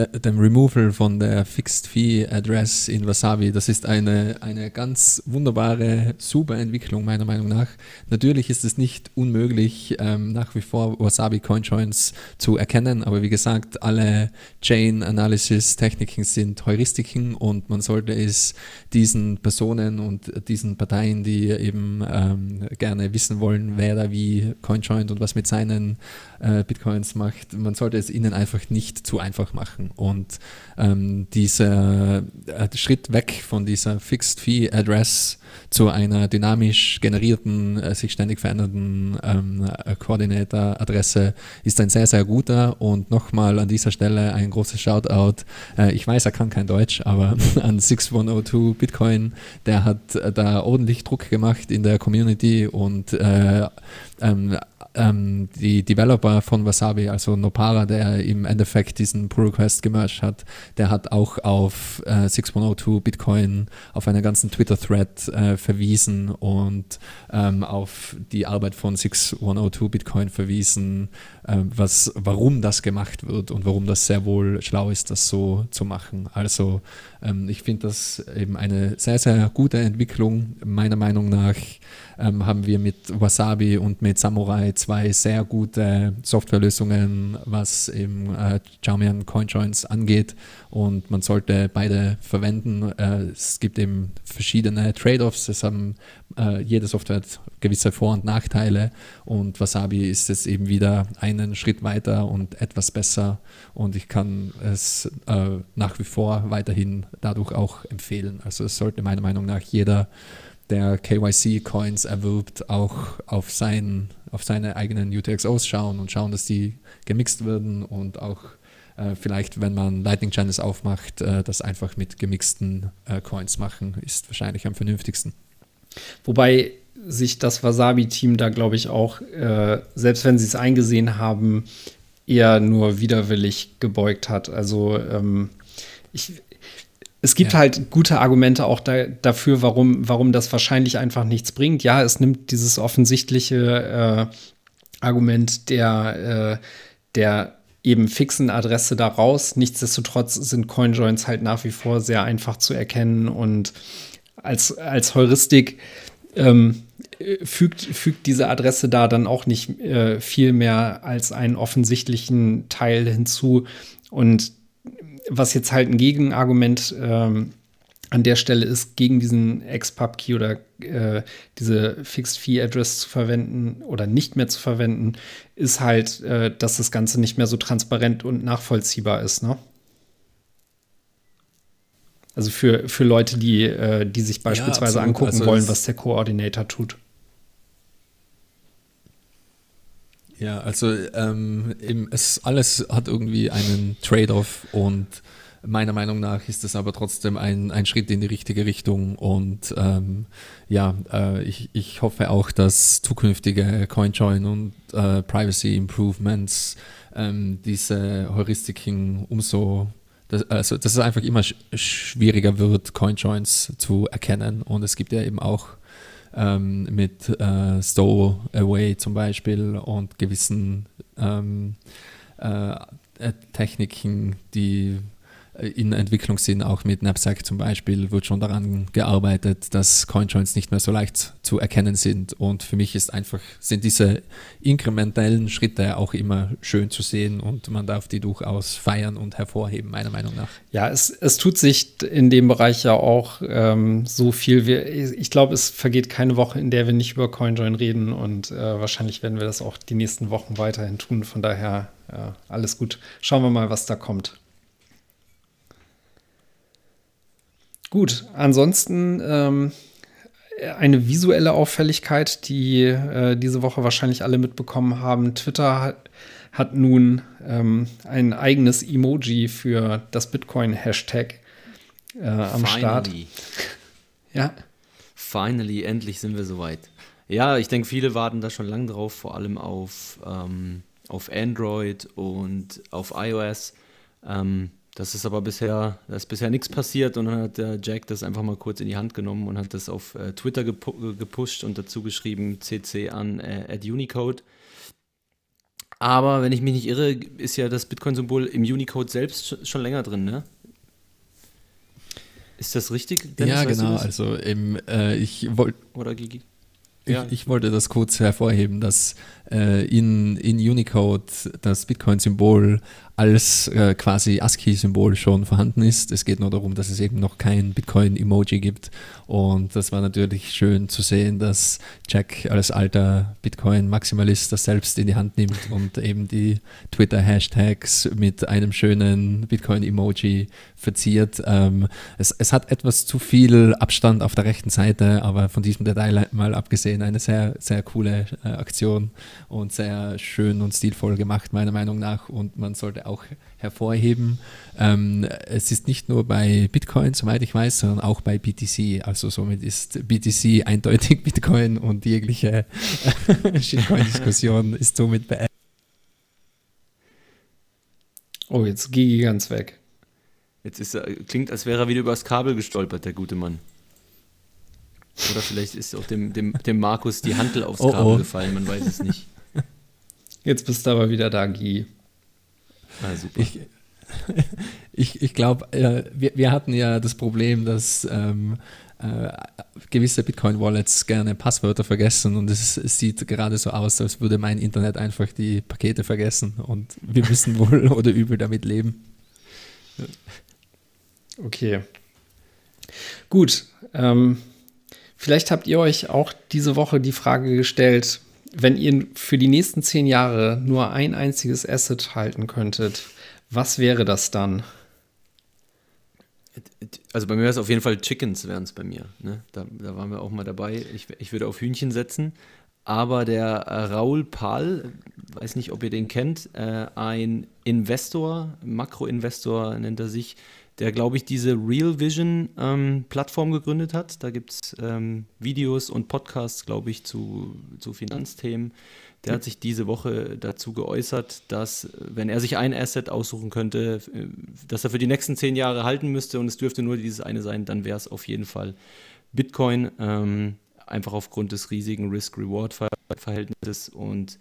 dem Removal von der Fixed Fee Address in Wasabi, das ist eine, eine ganz wunderbare, super Entwicklung meiner Meinung nach. Natürlich ist es nicht unmöglich, ähm, nach wie vor Wasabi Coinjoins zu erkennen, aber wie gesagt, alle Chain Analysis Techniken sind Heuristiken und man sollte es diesen Personen und diesen Parteien, die eben ähm, gerne wissen wollen, wer da wie Coinjoint und was mit seinen äh, Bitcoins macht, man sollte es ihnen einfach nicht zu einfach machen. Und ähm, dieser äh, Schritt weg von dieser Fixed Fee Address zu einer dynamisch generierten, äh, sich ständig verändernden ähm, äh, Koordinator-Adresse ist ein sehr, sehr guter. Und nochmal an dieser Stelle ein großes Shoutout. Äh, ich weiß, er kann kein Deutsch, aber an 6102 Bitcoin, der hat äh, da ordentlich Druck gemacht in der Community und äh, ähm, ähm, die Developer von Wasabi, also Nopara, der im Endeffekt diesen Pull Request gemerged hat, der hat auch auf äh, 6102 Bitcoin, auf einen ganzen Twitter-Thread äh, verwiesen und ähm, auf die Arbeit von 6102 Bitcoin verwiesen, äh, was, warum das gemacht wird und warum das sehr wohl schlau ist, das so zu machen. Also ähm, ich finde das eben eine sehr, sehr gute Entwicklung, meiner Meinung nach ähm, haben wir mit Wasabi und mit Samurai zwei sehr gute Softwarelösungen, was eben äh, Xiaomian CoinJoins angeht. Und man sollte beide verwenden. Äh, es gibt eben verschiedene Trade-offs. Es haben äh, jede Software hat gewisse Vor- und Nachteile. Und Wasabi ist es eben wieder einen Schritt weiter und etwas besser. Und ich kann es äh, nach wie vor weiterhin dadurch auch empfehlen. Also es sollte meiner Meinung nach jeder der KYC-Coins erwirbt, auch auf, sein, auf seine eigenen UTXOs schauen und schauen, dass die gemixt werden und auch äh, vielleicht, wenn man Lightning Channels aufmacht, äh, das einfach mit gemixten äh, Coins machen, ist wahrscheinlich am vernünftigsten. Wobei sich das Wasabi-Team da, glaube ich, auch, äh, selbst wenn sie es eingesehen haben, eher nur widerwillig gebeugt hat. Also ähm, ich, es gibt ja. halt gute Argumente auch da, dafür, warum, warum das wahrscheinlich einfach nichts bringt. Ja, es nimmt dieses offensichtliche äh, Argument der, äh, der eben fixen Adresse da raus. Nichtsdestotrotz sind Coinjoins halt nach wie vor sehr einfach zu erkennen und als, als Heuristik ähm, fügt, fügt diese Adresse da dann auch nicht äh, viel mehr als einen offensichtlichen Teil hinzu. Und was jetzt halt ein Gegenargument ähm, an der Stelle ist, gegen diesen Ex-Pub-Key oder äh, diese Fixed-Fee-Address zu verwenden oder nicht mehr zu verwenden, ist halt, äh, dass das Ganze nicht mehr so transparent und nachvollziehbar ist. Ne? Also für, für Leute, die, äh, die sich beispielsweise ja, angucken also wollen, was der Koordinator tut. Ja, also ähm, es alles hat irgendwie einen Trade-off und meiner Meinung nach ist es aber trotzdem ein, ein Schritt in die richtige Richtung und ähm, ja, äh, ich, ich hoffe auch, dass zukünftige CoinJoin und äh, Privacy Improvements ähm, diese Heuristiken umso das, also dass es einfach immer sch schwieriger wird, CoinJoins zu erkennen und es gibt ja eben auch ähm, mit äh, Stowaway zum Beispiel und gewissen ähm, äh, Techniken, die in Entwicklung sind, auch mit Knapsack zum Beispiel, wird schon daran gearbeitet, dass Coinjoins nicht mehr so leicht zu erkennen sind. Und für mich ist einfach, sind diese inkrementellen Schritte auch immer schön zu sehen und man darf die durchaus feiern und hervorheben, meiner Meinung nach. Ja, es, es tut sich in dem Bereich ja auch ähm, so viel. Wir, ich glaube, es vergeht keine Woche, in der wir nicht über CoinJoin reden und äh, wahrscheinlich werden wir das auch die nächsten Wochen weiterhin tun. Von daher ja, alles gut. Schauen wir mal, was da kommt. Gut, ansonsten ähm, eine visuelle Auffälligkeit, die äh, diese Woche wahrscheinlich alle mitbekommen haben. Twitter hat, hat nun ähm, ein eigenes Emoji für das Bitcoin-Hashtag äh, am Finally. Start. Ja. Finally, endlich sind wir soweit. Ja, ich denke, viele warten da schon lange drauf, vor allem auf, ähm, auf Android und auf iOS. Ähm, das ist aber bisher, da ist bisher nichts passiert und dann hat der Jack das einfach mal kurz in die Hand genommen und hat das auf äh, Twitter gepu gepusht und dazu geschrieben CC an äh, at Unicode. Aber wenn ich mich nicht irre, ist ja das Bitcoin-Symbol im Unicode selbst schon länger drin, ne? Ist das richtig? Dennis, ja, genau. Also im, äh, ich wollte. Oder Gigi? Ja. Ich, ich, wollte das kurz hervorheben, dass äh, in, in Unicode das Bitcoin-Symbol als äh, quasi ASCII-Symbol schon vorhanden ist. Es geht nur darum, dass es eben noch kein Bitcoin-Emoji gibt. Und das war natürlich schön zu sehen, dass Jack als alter Bitcoin-Maximalist das selbst in die Hand nimmt und eben die Twitter-Hashtags mit einem schönen Bitcoin-Emoji verziert. Ähm, es, es hat etwas zu viel Abstand auf der rechten Seite, aber von diesem Detail mal abgesehen eine sehr, sehr coole äh, Aktion und sehr schön und stilvoll gemacht, meiner Meinung nach. Und man sollte auch hervorheben, ähm, es ist nicht nur bei Bitcoin, soweit ich weiß, sondern auch bei BTC. Also somit ist BTC eindeutig Bitcoin und jegliche Shitcoin-Diskussion ist somit beendet. Oh, jetzt Gigi ganz weg. Jetzt ist er, klingt, als wäre er wieder übers Kabel gestolpert, der gute Mann. Oder vielleicht ist auch dem, dem, dem Markus die Handel aufs oh, Kabel oh. gefallen, man weiß es nicht. Jetzt bist du aber wieder da, Gigi. Ah, super. Ich, ich, ich glaube, äh, wir, wir hatten ja das Problem, dass ähm, äh, gewisse Bitcoin-Wallets gerne Passwörter vergessen und es, es, sieht gerade so aus, als würde mein Internet einfach die Pakete vergessen und wir müssen wohl oder übel damit leben. Okay. Gut. Ähm, vielleicht habt ihr euch auch diese Woche die Frage gestellt, wenn ihr für die nächsten zehn Jahre nur ein einziges Asset halten könntet, was wäre das dann? Also bei mir wäre es auf jeden Fall Chickens, wären es bei mir. Ne? Da, da, waren wir auch mal dabei. Ich, ich würde auf Hühnchen setzen. Aber der Raul Pal, weiß nicht, ob ihr den kennt, äh, ein Investor, Makroinvestor nennt er sich, der, glaube ich, diese Real Vision ähm, Plattform gegründet hat. Da gibt es ähm, Videos und Podcasts, glaube ich, zu, zu Finanzthemen. der hat sich diese Woche dazu geäußert, dass, wenn er sich ein Asset aussuchen könnte, dass er für die nächsten zehn Jahre halten müsste und es dürfte nur dieses eine sein, dann wäre es auf jeden Fall Bitcoin. Ähm, einfach aufgrund des riesigen Risk-Reward-Verhältnisses. Und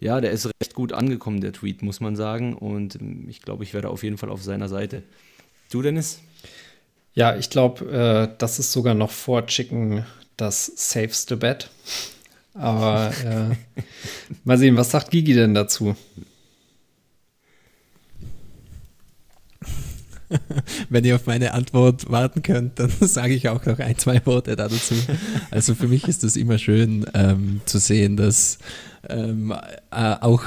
ja, der ist recht gut angekommen, der Tweet, muss man sagen. Und ich glaube, ich werde auf jeden Fall auf seiner Seite. Du, Dennis? Ja, ich glaube, äh, das ist sogar noch vor Chicken das safeste Bet. Aber äh, mal sehen, was sagt Gigi denn dazu? Wenn ihr auf meine Antwort warten könnt, dann sage ich auch noch ein, zwei Worte dazu. Also für mich ist es immer schön ähm, zu sehen, dass ähm, äh, auch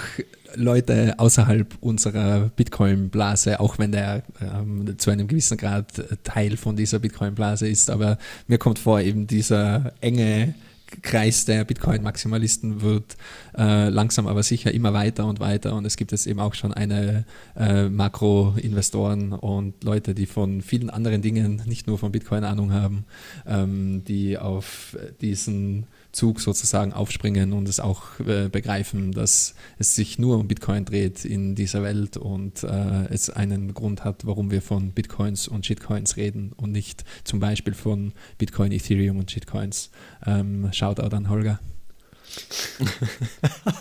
Leute außerhalb unserer Bitcoin-Blase, auch wenn der ähm, zu einem gewissen Grad Teil von dieser Bitcoin-Blase ist, aber mir kommt vor, eben dieser enge Kreis der Bitcoin-Maximalisten wird äh, langsam aber sicher immer weiter und weiter. Und es gibt jetzt eben auch schon eine äh, Makro-Investoren und Leute, die von vielen anderen Dingen, nicht nur von Bitcoin Ahnung haben, ähm, die auf diesen Zug sozusagen aufspringen und es auch äh, begreifen, dass es sich nur um Bitcoin dreht in dieser Welt und äh, es einen Grund hat, warum wir von Bitcoins und Shitcoins reden und nicht zum Beispiel von Bitcoin, Ethereum und Shitcoins. Ähm, Shoutout an Holger.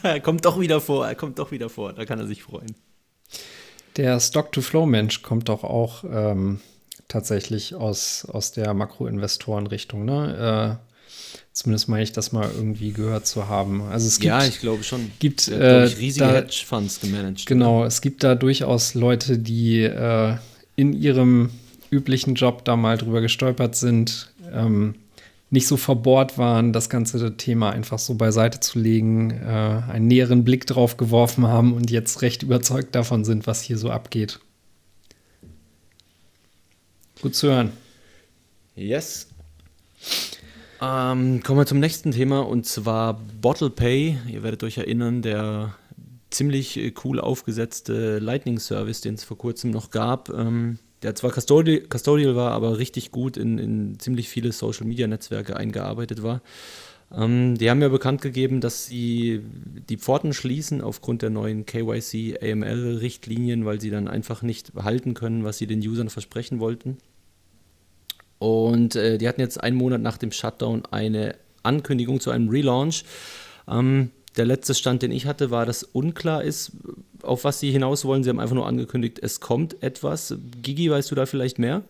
er kommt doch wieder vor, er kommt doch wieder vor, da kann er sich freuen. Der Stock-to-Flow-Mensch kommt doch auch ähm, tatsächlich aus, aus der Makroinvestoren-Richtung. Ne? Äh, Zumindest meine ich das mal irgendwie gehört zu haben. Also es gibt, ja, ich glaube schon. Gibt äh, ich, riesige Hedgefonds gemanagt. Genau, oder? es gibt da durchaus Leute, die äh, in ihrem üblichen Job da mal drüber gestolpert sind, ähm, nicht so verbohrt waren, das ganze Thema einfach so beiseite zu legen, äh, einen näheren Blick drauf geworfen haben und jetzt recht überzeugt davon sind, was hier so abgeht. Gut zu hören. Yes. Ähm, kommen wir zum nächsten Thema und zwar Bottle Pay. Ihr werdet euch erinnern, der ziemlich äh, cool aufgesetzte Lightning Service, den es vor kurzem noch gab, ähm, der zwar Custodial, Custodial war, aber richtig gut in, in ziemlich viele Social Media Netzwerke eingearbeitet war. Ähm, die haben ja bekannt gegeben, dass sie die Pforten schließen aufgrund der neuen KYC AML Richtlinien, weil sie dann einfach nicht halten können, was sie den Usern versprechen wollten. Und äh, die hatten jetzt einen Monat nach dem Shutdown eine Ankündigung zu einem Relaunch. Ähm, der letzte Stand, den ich hatte, war, dass unklar ist, auf was sie hinaus wollen. Sie haben einfach nur angekündigt, es kommt etwas. Gigi, weißt du da vielleicht mehr?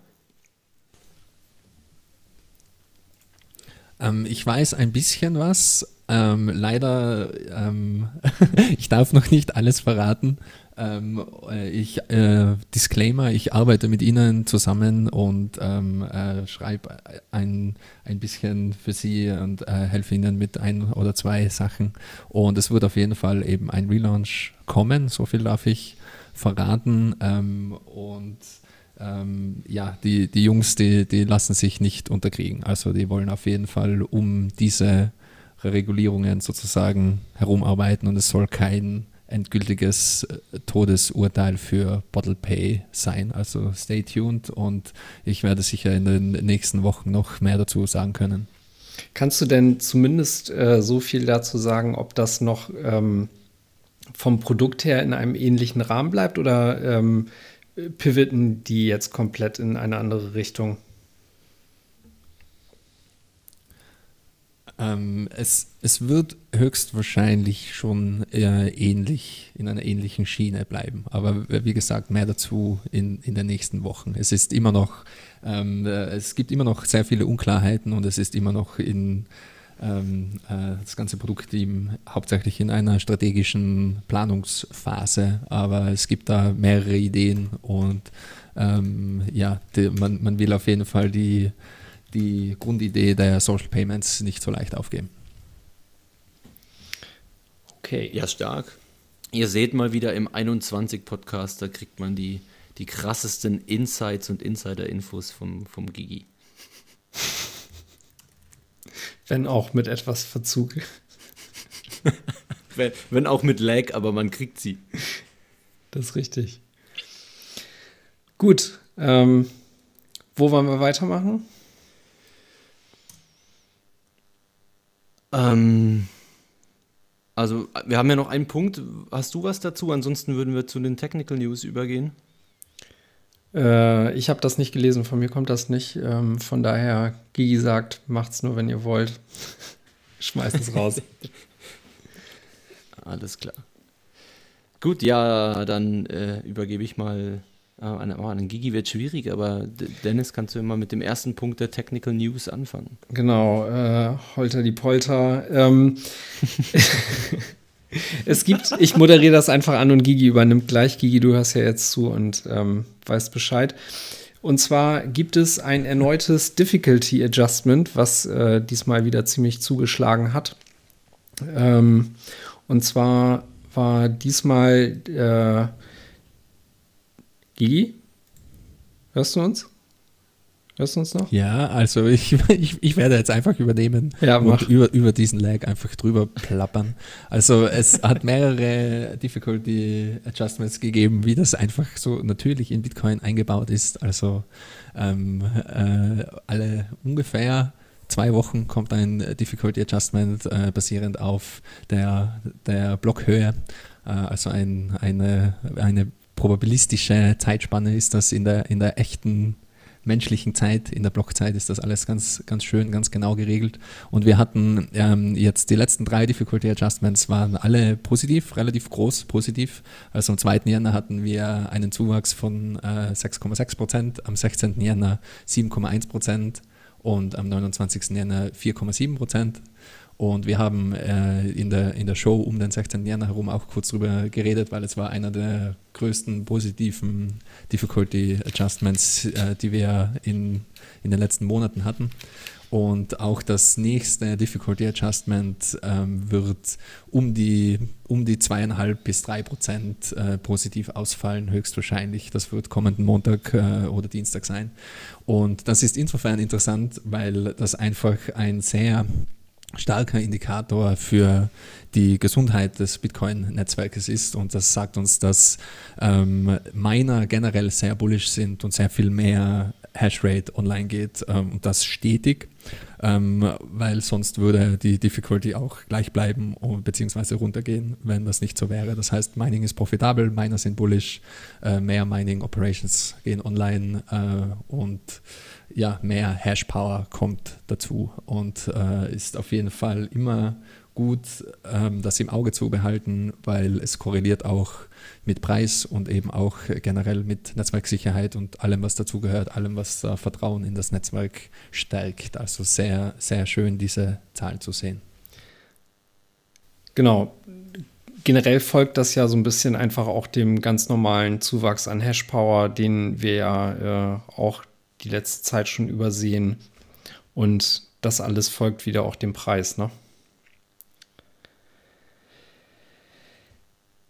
Ähm, ich weiß ein bisschen was. Ähm, leider, ähm, ich darf noch nicht alles verraten. Ähm, äh, ich, äh, Disclaimer, ich arbeite mit Ihnen zusammen und ähm, äh, schreibe ein, ein bisschen für Sie und äh, helfe Ihnen mit ein oder zwei Sachen. Und es wird auf jeden Fall eben ein Relaunch kommen, so viel darf ich verraten. Ähm, und ähm, ja, die, die Jungs, die, die lassen sich nicht unterkriegen. Also die wollen auf jeden Fall um diese Regulierungen sozusagen herumarbeiten und es soll kein endgültiges äh, Todesurteil für Bottle Pay sein. Also stay tuned und ich werde sicher in den nächsten Wochen noch mehr dazu sagen können. Kannst du denn zumindest äh, so viel dazu sagen, ob das noch ähm, vom Produkt her in einem ähnlichen Rahmen bleibt oder ähm, pivoten die jetzt komplett in eine andere Richtung? Ähm, es, es wird höchstwahrscheinlich schon ähnlich, in einer ähnlichen Schiene bleiben. Aber wie gesagt, mehr dazu in, in den nächsten Wochen. Es ist immer noch, ähm, äh, es gibt immer noch sehr viele Unklarheiten und es ist immer noch in ähm, äh, das ganze Produktteam hauptsächlich in einer strategischen Planungsphase. Aber es gibt da mehrere Ideen und ähm, ja, die, man, man will auf jeden Fall die die Grundidee der Social Payments nicht so leicht aufgeben. Okay. Ja, stark. Ihr seht mal wieder im 21 Podcast, da kriegt man die, die krassesten Insights und Insider-Infos vom, vom Gigi. Wenn auch mit etwas Verzug. wenn, wenn auch mit Lag, aber man kriegt sie. Das ist richtig. Gut. Ähm, wo wollen wir weitermachen? Ähm, Also, wir haben ja noch einen Punkt. Hast du was dazu? Ansonsten würden wir zu den Technical News übergehen. Äh, ich habe das nicht gelesen, von mir kommt das nicht. Ähm, von daher, Gigi sagt, macht's nur, wenn ihr wollt. Schmeißt es raus. Alles klar. Gut, ja, dann äh, übergebe ich mal äh, an, oh, an Gigi wird schwierig, aber Dennis, kannst du immer mit dem ersten Punkt der Technical News anfangen? Genau, äh, Holter die Polter. Ähm, es gibt, ich moderiere das einfach an und Gigi übernimmt gleich. Gigi, du hörst ja jetzt zu und ähm, weißt Bescheid. Und zwar gibt es ein erneutes Difficulty Adjustment, was äh, diesmal wieder ziemlich zugeschlagen hat. Ähm, und zwar war diesmal äh, Gigi? Hörst du uns? Hörst du uns noch? Ja, also ich, ich, ich werde jetzt einfach übernehmen ja, und über, über diesen Lag einfach drüber plappern. Also es hat mehrere Difficulty Adjustments gegeben, wie das einfach so natürlich in Bitcoin eingebaut ist. Also ähm, äh, alle ungefähr zwei Wochen kommt ein Difficulty Adjustment äh, basierend auf der, der Blockhöhe. Äh, also ein, eine, eine probabilistische Zeitspanne ist das in der, in der echten menschlichen Zeit, in der Blockzeit ist das alles ganz, ganz schön, ganz genau geregelt. Und wir hatten ähm, jetzt die letzten drei Difficulty Adjustments waren alle positiv, relativ groß positiv. Also am 2. Jänner hatten wir einen Zuwachs von äh, 6,6 Prozent, am 16. Jänner 7,1 Prozent und am 29. Jänner 4,7 Prozent. Und wir haben äh, in, der, in der Show um den 16. Jänner herum auch kurz drüber geredet, weil es war einer der größten positiven Difficulty Adjustments, äh, die wir in, in den letzten Monaten hatten. Und auch das nächste Difficulty Adjustment ähm, wird um die, um die zweieinhalb bis drei Prozent äh, positiv ausfallen, höchstwahrscheinlich. Das wird kommenden Montag äh, oder Dienstag sein. Und das ist insofern interessant, weil das einfach ein sehr starker Indikator für die Gesundheit des Bitcoin-Netzwerkes ist. Und das sagt uns, dass ähm, Miner generell sehr bullish sind und sehr viel mehr Hashrate online geht ähm, und das stetig, ähm, weil sonst würde die Difficulty auch gleich bleiben bzw. runtergehen, wenn das nicht so wäre. Das heißt, Mining ist profitabel, Miner sind bullish, äh, mehr Mining Operations gehen online äh, und ja, mehr Hash Power kommt dazu und äh, ist auf jeden Fall immer gut, ähm, das im Auge zu behalten, weil es korreliert auch mit Preis und eben auch generell mit Netzwerksicherheit und allem, was dazugehört, allem, was äh, Vertrauen in das Netzwerk stärkt. Also sehr, sehr schön, diese Zahlen zu sehen. Genau. Generell folgt das ja so ein bisschen einfach auch dem ganz normalen Zuwachs an Hashpower, den wir ja äh, auch die letzte Zeit schon übersehen. Und das alles folgt wieder auch dem Preis, ne?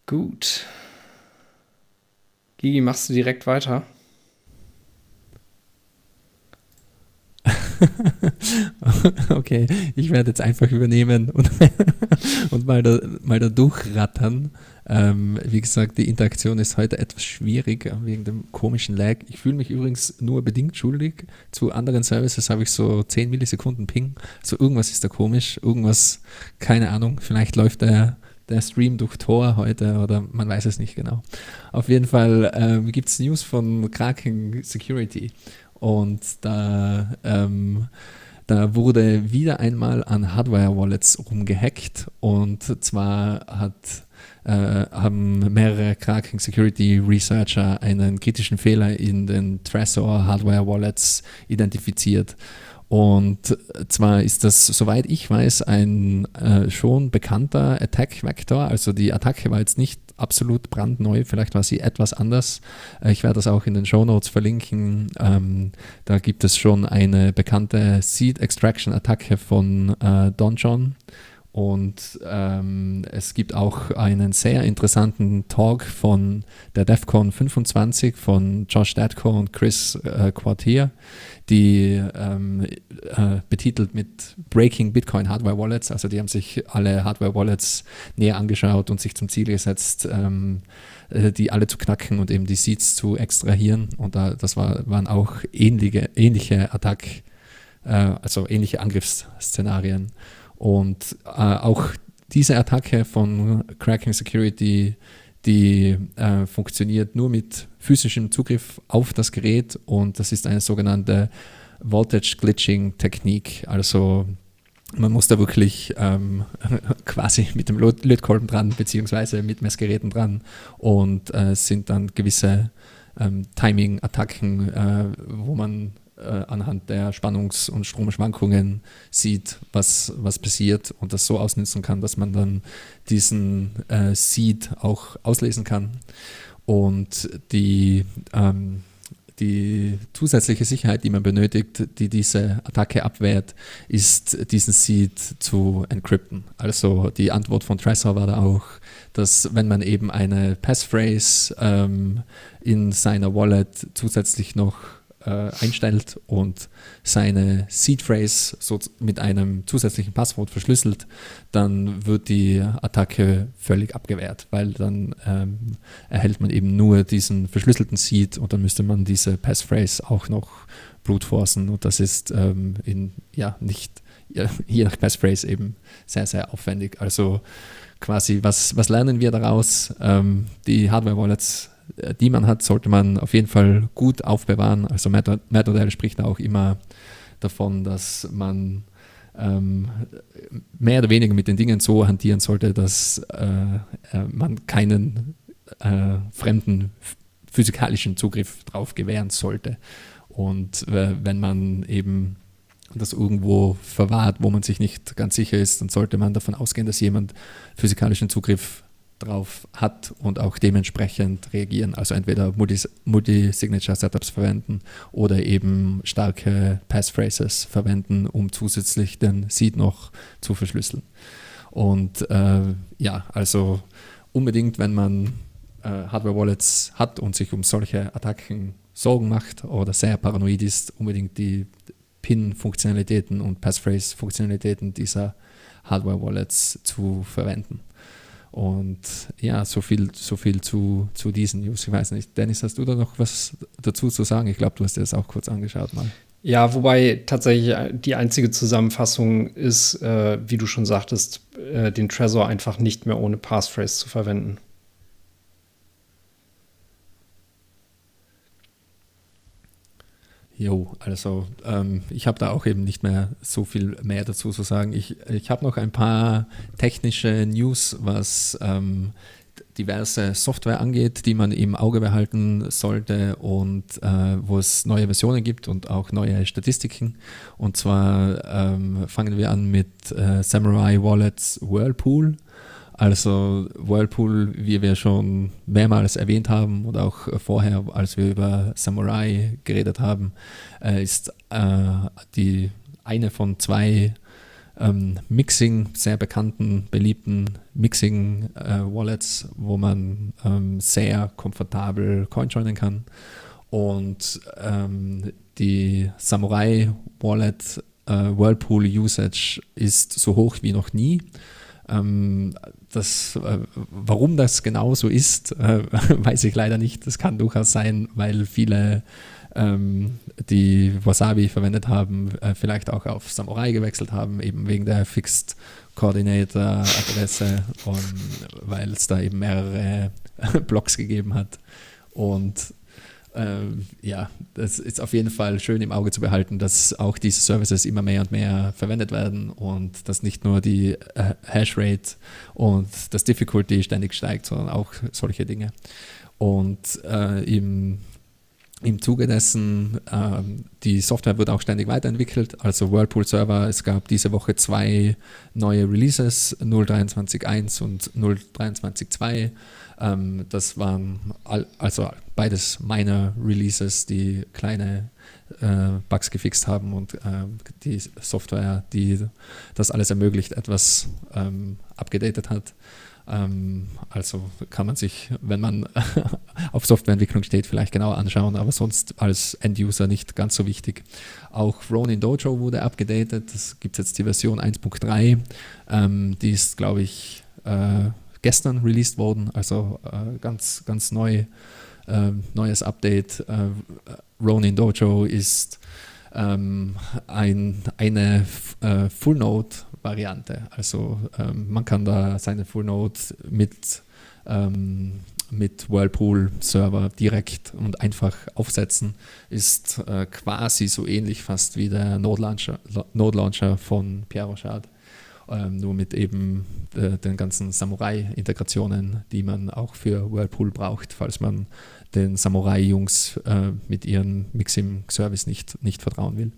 Gut. Gigi, machst du direkt weiter? okay, ich werde jetzt einfach übernehmen und, und mal, da, mal da durchrattern. Ähm, wie gesagt, die Interaktion ist heute etwas schwierig wegen dem komischen Lag. Ich fühle mich übrigens nur bedingt schuldig. Zu anderen Services habe ich so 10 Millisekunden Ping. So irgendwas ist da komisch, irgendwas, keine Ahnung, vielleicht läuft der, der Stream durch Tor heute oder man weiß es nicht genau. Auf jeden Fall ähm, gibt es News von Kraken Security und da ähm, da wurde wieder einmal an Hardware-Wallets rumgehackt und zwar hat äh, haben mehrere Kraken Security Researcher einen kritischen Fehler in den Trezor Hardware Wallets identifiziert. Und zwar ist das, soweit ich weiß, ein äh, schon bekannter Attack-Vektor. Also die Attacke war jetzt nicht absolut brandneu, vielleicht war sie etwas anders. Äh, ich werde das auch in den Show Notes verlinken. Ähm, da gibt es schon eine bekannte Seed Extraction Attacke von äh, Don John und ähm, es gibt auch einen sehr interessanten Talk von der DEFCON 25 von Josh Dadko und Chris äh, Quartier, die ähm, äh, betitelt mit Breaking Bitcoin Hardware Wallets. Also die haben sich alle Hardware Wallets näher angeschaut und sich zum Ziel gesetzt, ähm, äh, die alle zu knacken und eben die Seeds zu extrahieren. Und da, das war, waren auch ähnliche, ähnliche Attack, äh, also ähnliche Angriffsszenarien. Und äh, auch diese Attacke von Cracking Security, die äh, funktioniert nur mit physischem Zugriff auf das Gerät und das ist eine sogenannte Voltage Glitching Technik. Also man muss da wirklich ähm, quasi mit dem Lötkolben dran, beziehungsweise mit Messgeräten dran und äh, sind dann gewisse ähm, Timing-Attacken, äh, wo man anhand der Spannungs- und Stromschwankungen sieht, was, was passiert und das so ausnutzen kann, dass man dann diesen äh, Seed auch auslesen kann. Und die, ähm, die zusätzliche Sicherheit, die man benötigt, die diese Attacke abwehrt, ist diesen Seed zu encrypten. Also die Antwort von Trezor war da auch, dass wenn man eben eine Passphrase ähm, in seiner Wallet zusätzlich noch äh, einstellt und seine Seed Phrase so mit einem zusätzlichen Passwort verschlüsselt, dann wird die Attacke völlig abgewehrt, weil dann ähm, erhält man eben nur diesen verschlüsselten Seed und dann müsste man diese Passphrase auch noch brute forcen und das ist ähm, in, ja, nicht, je nach Passphrase eben sehr, sehr aufwendig. Also quasi, was, was lernen wir daraus? Ähm, die Hardware-Wallets die man hat, sollte man auf jeden Fall gut aufbewahren. Also Matt, spricht auch immer davon, dass man ähm, mehr oder weniger mit den Dingen so hantieren sollte, dass äh, äh, man keinen äh, fremden physikalischen Zugriff drauf gewähren sollte. Und äh, wenn man eben das irgendwo verwahrt, wo man sich nicht ganz sicher ist, dann sollte man davon ausgehen, dass jemand physikalischen Zugriff drauf hat und auch dementsprechend reagieren. Also entweder Multi-Signature-Setups verwenden oder eben starke Passphrases verwenden, um zusätzlich den Seed noch zu verschlüsseln. Und äh, ja, also unbedingt, wenn man äh, Hardware-Wallets hat und sich um solche Attacken Sorgen macht oder sehr paranoid ist, unbedingt die PIN-Funktionalitäten und Passphrase-Funktionalitäten dieser Hardware-Wallets zu verwenden. Und ja, so viel, so viel zu, zu diesen News. Ich weiß nicht, Dennis, hast du da noch was dazu zu sagen? Ich glaube, du hast dir das auch kurz angeschaut mal. Ja, wobei tatsächlich die einzige Zusammenfassung ist, äh, wie du schon sagtest, äh, den Trezor einfach nicht mehr ohne Passphrase zu verwenden. Jo, also ähm, ich habe da auch eben nicht mehr so viel mehr dazu zu sagen. Ich, ich habe noch ein paar technische News, was ähm, diverse Software angeht, die man im Auge behalten sollte und äh, wo es neue Versionen gibt und auch neue Statistiken. Und zwar ähm, fangen wir an mit äh, Samurai Wallets Whirlpool. Also Whirlpool, wie wir schon mehrmals erwähnt haben und auch vorher, als wir über Samurai geredet haben, äh, ist äh, die eine von zwei ähm, Mixing, sehr bekannten, beliebten Mixing-Wallets, äh, wo man ähm, sehr komfortabel Coin joinen kann. Und ähm, die Samurai Wallet Whirlpool Usage ist so hoch wie noch nie. Ähm, das, äh, warum das genau so ist, äh, weiß ich leider nicht. Das kann durchaus sein, weil viele, ähm, die Wasabi verwendet haben, äh, vielleicht auch auf Samurai gewechselt haben, eben wegen der Fixed Coordinator Adresse und weil es da eben mehrere Blocks gegeben hat. Und ähm, ja, das ist auf jeden Fall schön im Auge zu behalten, dass auch diese Services immer mehr und mehr verwendet werden und dass nicht nur die äh, Hashrate und das Difficulty ständig steigt, sondern auch solche Dinge. Und äh, im, im Zuge dessen, äh, die Software wird auch ständig weiterentwickelt. Also Whirlpool Server, es gab diese Woche zwei neue Releases, 0.23.1 und 0.23.2 ähm, das waren all, also beides meine Releases, die kleine äh, Bugs gefixt haben und äh, die Software, die das alles ermöglicht, etwas ähm, abgedatet hat. Ähm, also kann man sich, wenn man auf Softwareentwicklung steht, vielleicht genauer anschauen, aber sonst als End-User nicht ganz so wichtig. Auch Ronin Dojo wurde abgedatet, es gibt jetzt die Version 1.3, ähm, die ist, glaube ich, äh, gestern released worden, also äh, ganz, ganz neu, äh, neues Update. Äh, Ronin Dojo ist ähm, ein, eine äh, Full Node Variante. Also ähm, man kann da seine Full Node mit ähm, mit Whirlpool-Server direkt und einfach aufsetzen, ist äh, quasi so ähnlich fast wie der Node Launcher, Node Launcher von Pierre Rochard. Ähm, nur mit eben äh, den ganzen Samurai-Integrationen, die man auch für Whirlpool braucht, falls man den Samurai-Jungs äh, mit ihrem Mixing-Service nicht, nicht vertrauen will.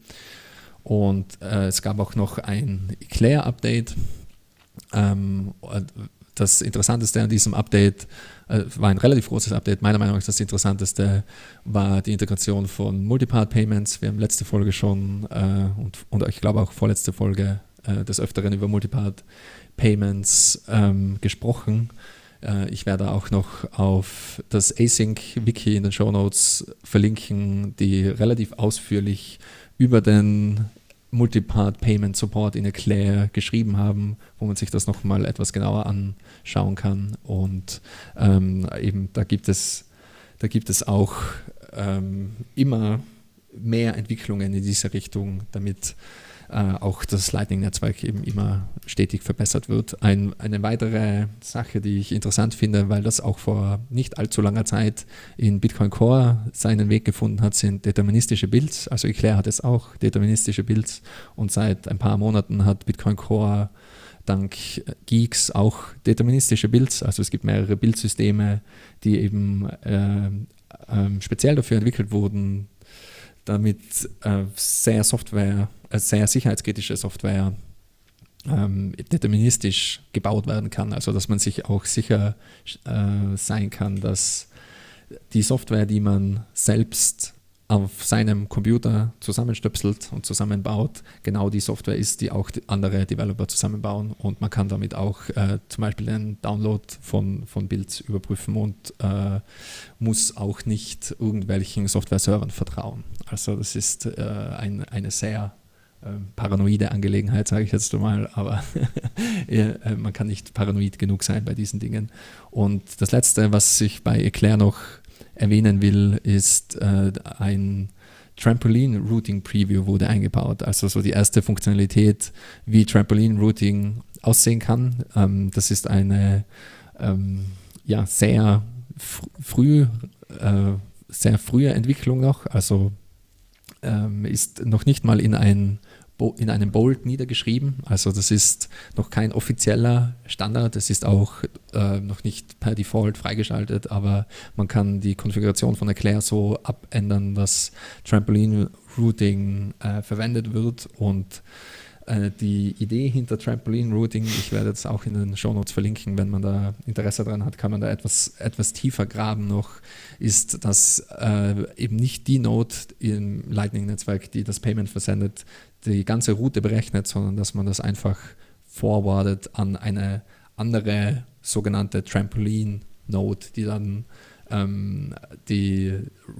Und äh, es gab auch noch ein Eclair-Update. Ähm, das Interessanteste an diesem Update äh, war ein relativ großes Update. Meiner Meinung nach das Interessanteste war die Integration von Multipart Payments. Wir haben letzte Folge schon äh, und, und ich glaube auch vorletzte Folge äh, des Öfteren über Multipart Payments ähm, gesprochen. Äh, ich werde auch noch auf das Async-Wiki in den Show Notes verlinken, die relativ ausführlich über den Multipart Payment Support in Eclair geschrieben haben, wo man sich das nochmal etwas genauer anschauen kann. Und ähm, eben da gibt es, da gibt es auch ähm, immer mehr Entwicklungen in diese Richtung, damit äh, auch das Lightning-Netzwerk eben immer stetig verbessert wird. Ein, eine weitere Sache, die ich interessant finde, weil das auch vor nicht allzu langer Zeit in Bitcoin Core seinen Weg gefunden hat, sind deterministische Builds. Also Eclair hat es auch, deterministische Builds. Und seit ein paar Monaten hat Bitcoin Core dank Geeks auch deterministische Builds. Also es gibt mehrere Bildsysteme, die eben äh, äh, speziell dafür entwickelt wurden, damit äh, sehr Software, äh, sehr sicherheitskritische Software ähm, deterministisch gebaut werden kann. Also dass man sich auch sicher äh, sein kann, dass die Software, die man selbst auf seinem Computer zusammenstöpselt und zusammenbaut, genau die Software ist, die auch andere Developer zusammenbauen und man kann damit auch äh, zum Beispiel den Download von, von Builds überprüfen und äh, muss auch nicht irgendwelchen Software-Servern vertrauen. Also das ist äh, ein, eine sehr ähm, paranoide Angelegenheit, sage ich jetzt mal, aber äh, man kann nicht paranoid genug sein bei diesen Dingen. Und das Letzte, was ich bei Eclair noch erwähnen will, ist äh, ein Trampoline Routing Preview wurde eingebaut. Also so die erste Funktionalität, wie Trampoline Routing aussehen kann. Ähm, das ist eine ähm, ja, sehr fr früh, äh, sehr frühe Entwicklung noch. Also ähm, ist noch nicht mal in ein in einem Bolt niedergeschrieben. Also das ist noch kein offizieller Standard. Es ist auch äh, noch nicht per Default freigeschaltet, aber man kann die Konfiguration von Eclair so abändern, dass Trampoline Routing äh, verwendet wird und äh, die Idee hinter Trampoline Routing, ich werde es auch in den Show Notes verlinken, wenn man da Interesse daran hat, kann man da etwas, etwas tiefer graben noch, ist, dass äh, eben nicht die Node im Lightning-Netzwerk, die das Payment versendet, die ganze Route berechnet, sondern dass man das einfach forwardet an eine andere sogenannte Trampoline-Node, die dann ähm, die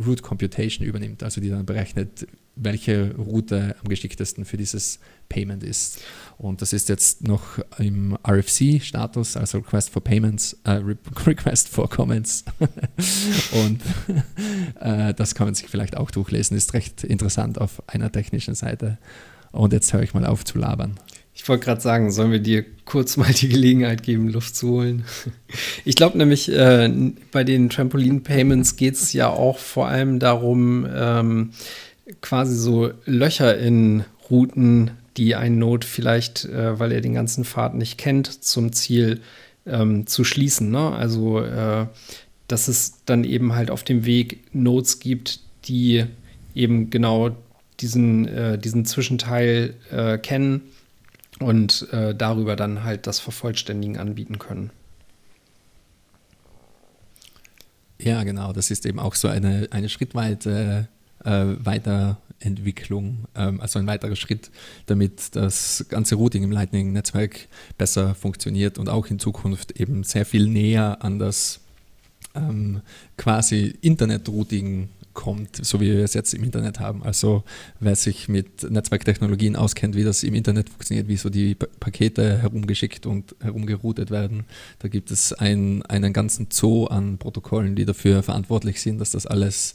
Route Computation übernimmt, also die dann berechnet, welche Route am geschicktesten für dieses Payment ist. Und das ist jetzt noch im RFC-Status, also Request for Payments, äh, Request for Comments. und äh, das kann man sich vielleicht auch durchlesen, ist recht interessant auf einer technischen Seite. Und jetzt höre ich mal auf zu labern. Ich wollte gerade sagen, sollen wir dir kurz mal die Gelegenheit geben, Luft zu holen? Ich glaube nämlich, äh, bei den Trampolin-Payments geht es ja auch vor allem darum, ähm, quasi so Löcher in Routen, die ein Node vielleicht, äh, weil er den ganzen Pfad nicht kennt, zum Ziel ähm, zu schließen. Ne? Also, äh, dass es dann eben halt auf dem Weg Nodes gibt, die eben genau diesen, äh, diesen Zwischenteil äh, kennen und äh, darüber dann halt das Vervollständigen anbieten können. Ja, genau. Das ist eben auch so eine, eine schrittweite äh, Weiterentwicklung, ähm, also ein weiterer Schritt, damit das ganze Routing im Lightning-Netzwerk besser funktioniert und auch in Zukunft eben sehr viel näher an das ähm, quasi Internet-Routing kommt, so wie wir es jetzt im Internet haben. Also wer sich mit Netzwerktechnologien auskennt, wie das im Internet funktioniert, wie so die Pakete herumgeschickt und herumgeroutet werden, da gibt es ein, einen ganzen Zoo an Protokollen, die dafür verantwortlich sind, dass das alles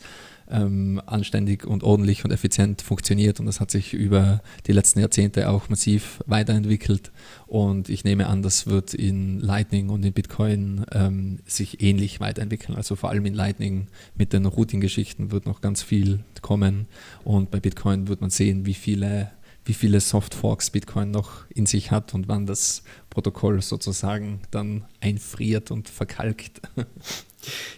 ähm, anständig und ordentlich und effizient funktioniert und das hat sich über die letzten Jahrzehnte auch massiv weiterentwickelt und ich nehme an, das wird in Lightning und in Bitcoin ähm, sich ähnlich weiterentwickeln. Also vor allem in Lightning mit den Routing-Geschichten wird noch ganz viel kommen und bei Bitcoin wird man sehen, wie viele wie viele Softforks Bitcoin noch in sich hat und wann das Protokoll sozusagen dann einfriert und verkalkt.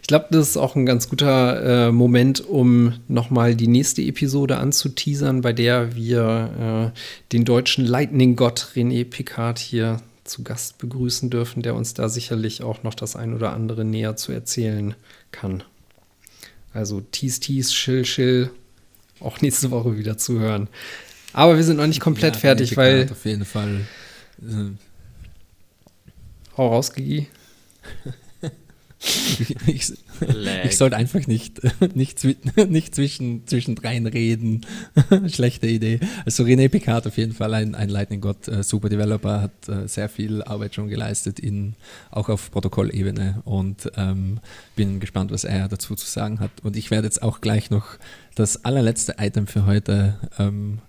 Ich glaube, das ist auch ein ganz guter äh, Moment, um nochmal die nächste Episode anzuteasern, bei der wir äh, den deutschen Lightning-Gott René Picard hier zu Gast begrüßen dürfen, der uns da sicherlich auch noch das ein oder andere näher zu erzählen kann. Also Tease, Tease, Chill, Chill, auch nächste Woche wieder zu hören. Aber wir sind noch nicht komplett ja, fertig, weil. Auf jeden Fall. Äh, Hau raus, Gigi. ich, ich, sollte einfach nicht, nicht, nicht zwischen, zwischendrein reden. Schlechte Idee. Also René Picard auf jeden Fall ein, ein Lightning God, äh, super Developer, hat äh, sehr viel Arbeit schon geleistet, in, auch auf Protokollebene und ähm, bin gespannt, was er dazu zu sagen hat. Und ich werde jetzt auch gleich noch das allerletzte Item für heute ähm,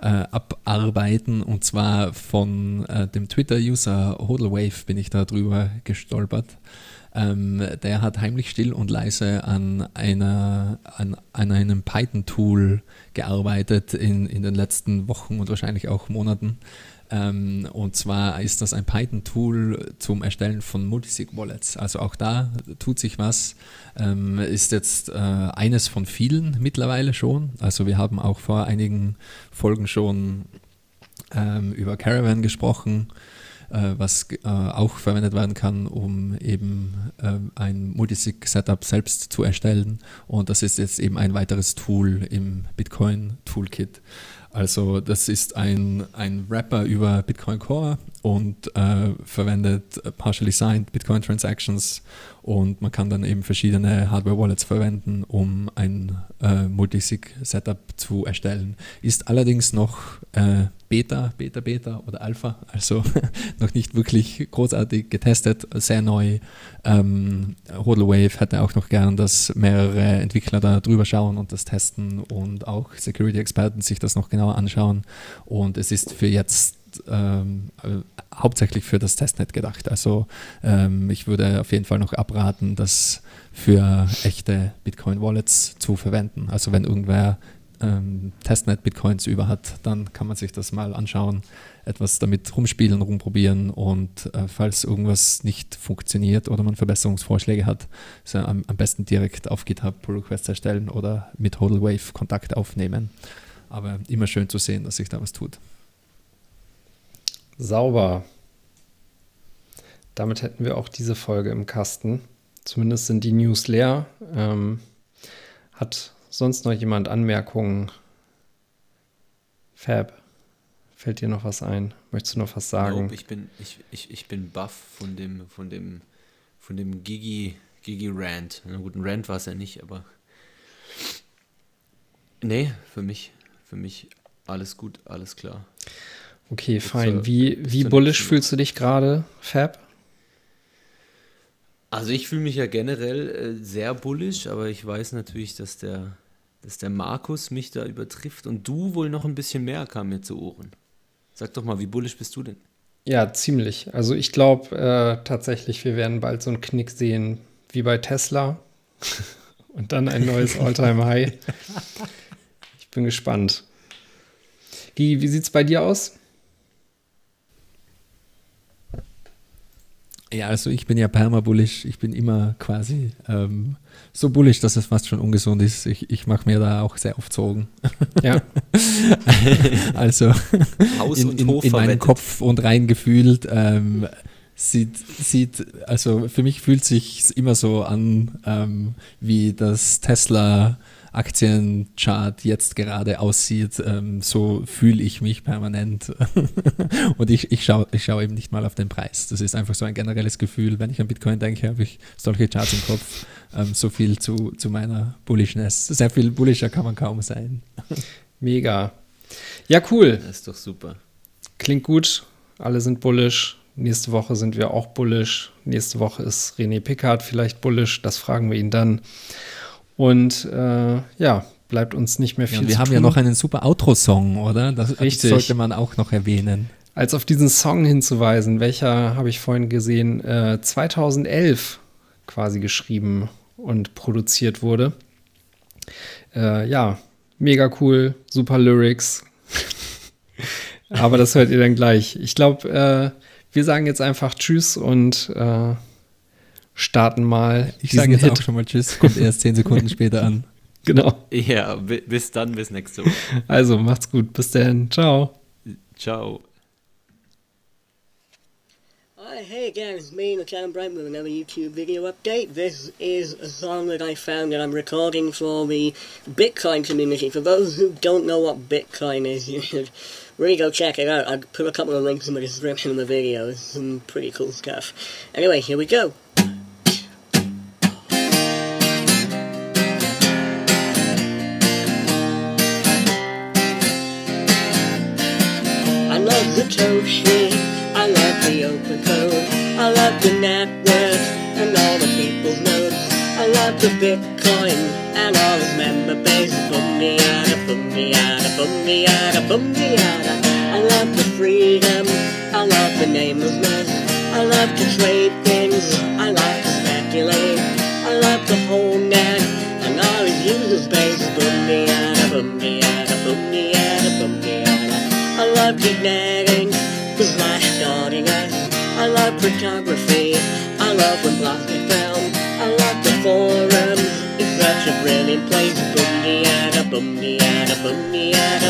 äh, abarbeiten und zwar von äh, dem Twitter-User Hodlewave bin ich da drüber gestolpert. Ähm, der hat heimlich still und leise an, einer, an, an einem Python-Tool gearbeitet in, in den letzten Wochen und wahrscheinlich auch Monaten. Ähm, und zwar ist das ein Python-Tool zum Erstellen von Multisig-Wallets. Also auch da tut sich was. Ähm, ist jetzt äh, eines von vielen mittlerweile schon. Also wir haben auch vor einigen Folgen schon ähm, über Caravan gesprochen was äh, auch verwendet werden kann, um eben äh, ein Multisig-Setup selbst zu erstellen. Und das ist jetzt eben ein weiteres Tool im Bitcoin-Toolkit. Also das ist ein, ein Wrapper über Bitcoin Core und äh, verwendet partially signed Bitcoin Transactions und man kann dann eben verschiedene Hardware-Wallets verwenden, um ein äh, Multisig-Setup zu erstellen. Ist allerdings noch äh, Beta, Beta, Beta oder Alpha, also noch nicht wirklich großartig getestet, sehr neu. Ähm, Hodlewave hätte auch noch gern, dass mehrere Entwickler da drüber schauen und das testen und auch Security-Experten sich das noch genauer anschauen. Und es ist für jetzt ähm, äh, hauptsächlich für das Testnet gedacht. Also ähm, ich würde auf jeden Fall noch abraten, das für echte Bitcoin-Wallets zu verwenden. Also wenn irgendwer ähm, Testnet-Bitcoins über hat, dann kann man sich das mal anschauen, etwas damit rumspielen, rumprobieren und äh, falls irgendwas nicht funktioniert oder man Verbesserungsvorschläge hat, so am, am, besten direkt auf GitHub Pull Requests erstellen oder mit HODLWave Kontakt aufnehmen. Aber immer schön zu sehen, dass sich da was tut. Sauber. Damit hätten wir auch diese Folge im Kasten. Zumindest sind die News leer. Ähm, hat sonst noch jemand Anmerkungen? Fab, fällt dir noch was ein? Möchtest du noch was sagen? Nope, ich bin, ich, ich, ich bin baff von dem, von dem, von dem Gigi, Gigi Rant. Na gut, ein Rant war es ja nicht, aber. Nee, für mich, für mich alles gut, alles klar. Okay, fein. Wie, wie bullish fühlst du dich gerade, Fab? Also ich fühle mich ja generell äh, sehr bullish, aber ich weiß natürlich, dass der, dass der Markus mich da übertrifft und du wohl noch ein bisschen mehr kam mir zu Ohren. Sag doch mal, wie bullish bist du denn? Ja, ziemlich. Also ich glaube äh, tatsächlich, wir werden bald so einen Knick sehen wie bei Tesla und dann ein neues All-Time-High. Ich bin gespannt. Wie, wie sieht es bei dir aus? Ja, also ich bin ja perma-bullish. Ich bin immer quasi ähm, so bullish, dass es fast schon ungesund ist. Ich, ich mache mir da auch sehr oft Sorgen. Ja. also in, in, in meinen Kopf und rein gefühlt ähm, sieht, sieht, also für mich fühlt sich immer so an, ähm, wie das Tesla Aktienchart jetzt gerade aussieht, ähm, so fühle ich mich permanent. und ich, ich schaue ich schau eben nicht mal auf den Preis. Das ist einfach so ein generelles Gefühl. Wenn ich an Bitcoin denke, habe ich solche Charts im Kopf. Ähm, so viel zu, zu meiner Bullishness. Sehr viel bullischer kann man kaum sein. Mega. Ja, cool. Das ist doch super. Klingt gut. Alle sind bullish. Nächste Woche sind wir auch bullish. Nächste Woche ist René Pickard vielleicht bullish. Das fragen wir ihn dann. Und äh, ja, bleibt uns nicht mehr viel Ja, wir haben tun. ja noch einen super Outro-Song, oder? Das Richtig. sollte man auch noch erwähnen. als auf diesen Song hinzuweisen, welcher habe ich vorhin gesehen, äh, 2011 quasi geschrieben und produziert wurde. Äh, ja, mega cool, super Lyrics. Aber das hört ihr dann gleich. Ich glaube, äh, wir sagen jetzt einfach Tschüss und äh, starten mal Ich sage jetzt Hit. auch schon mal Tschüss, kommt erst zehn Sekunden später an. Genau. Ja, bi- bis dann, bis nächste Woche. Also macht's gut. Bis dann. Ciao. Ciao. Hi, hey again, it's me, Lieutenant Bright, with another YouTube video update. This is a song that I found that I'm recording for the Bitcoin community. For those who don't know what Bitcoin is, you should really go check it out. I'll put a couple of links in the description of the video. It's some pretty cool stuff. Anyway, here we go. Love the I love the open code, I love the network and all the people's nodes. I love the Bitcoin and all its member base. Boomiada, boomiada, boomiada, boomiada. I love the freedom, I love the namelessness. I love to trade things, I love to speculate. I love the whole net and all its user space. Boomiada, boomiada, boomiada, boomiada. I love the photography, I love when blogs get found. I love the forums, it's such a brilliant place. Boom-de-ada, boom-de-ada, boom-de-ada.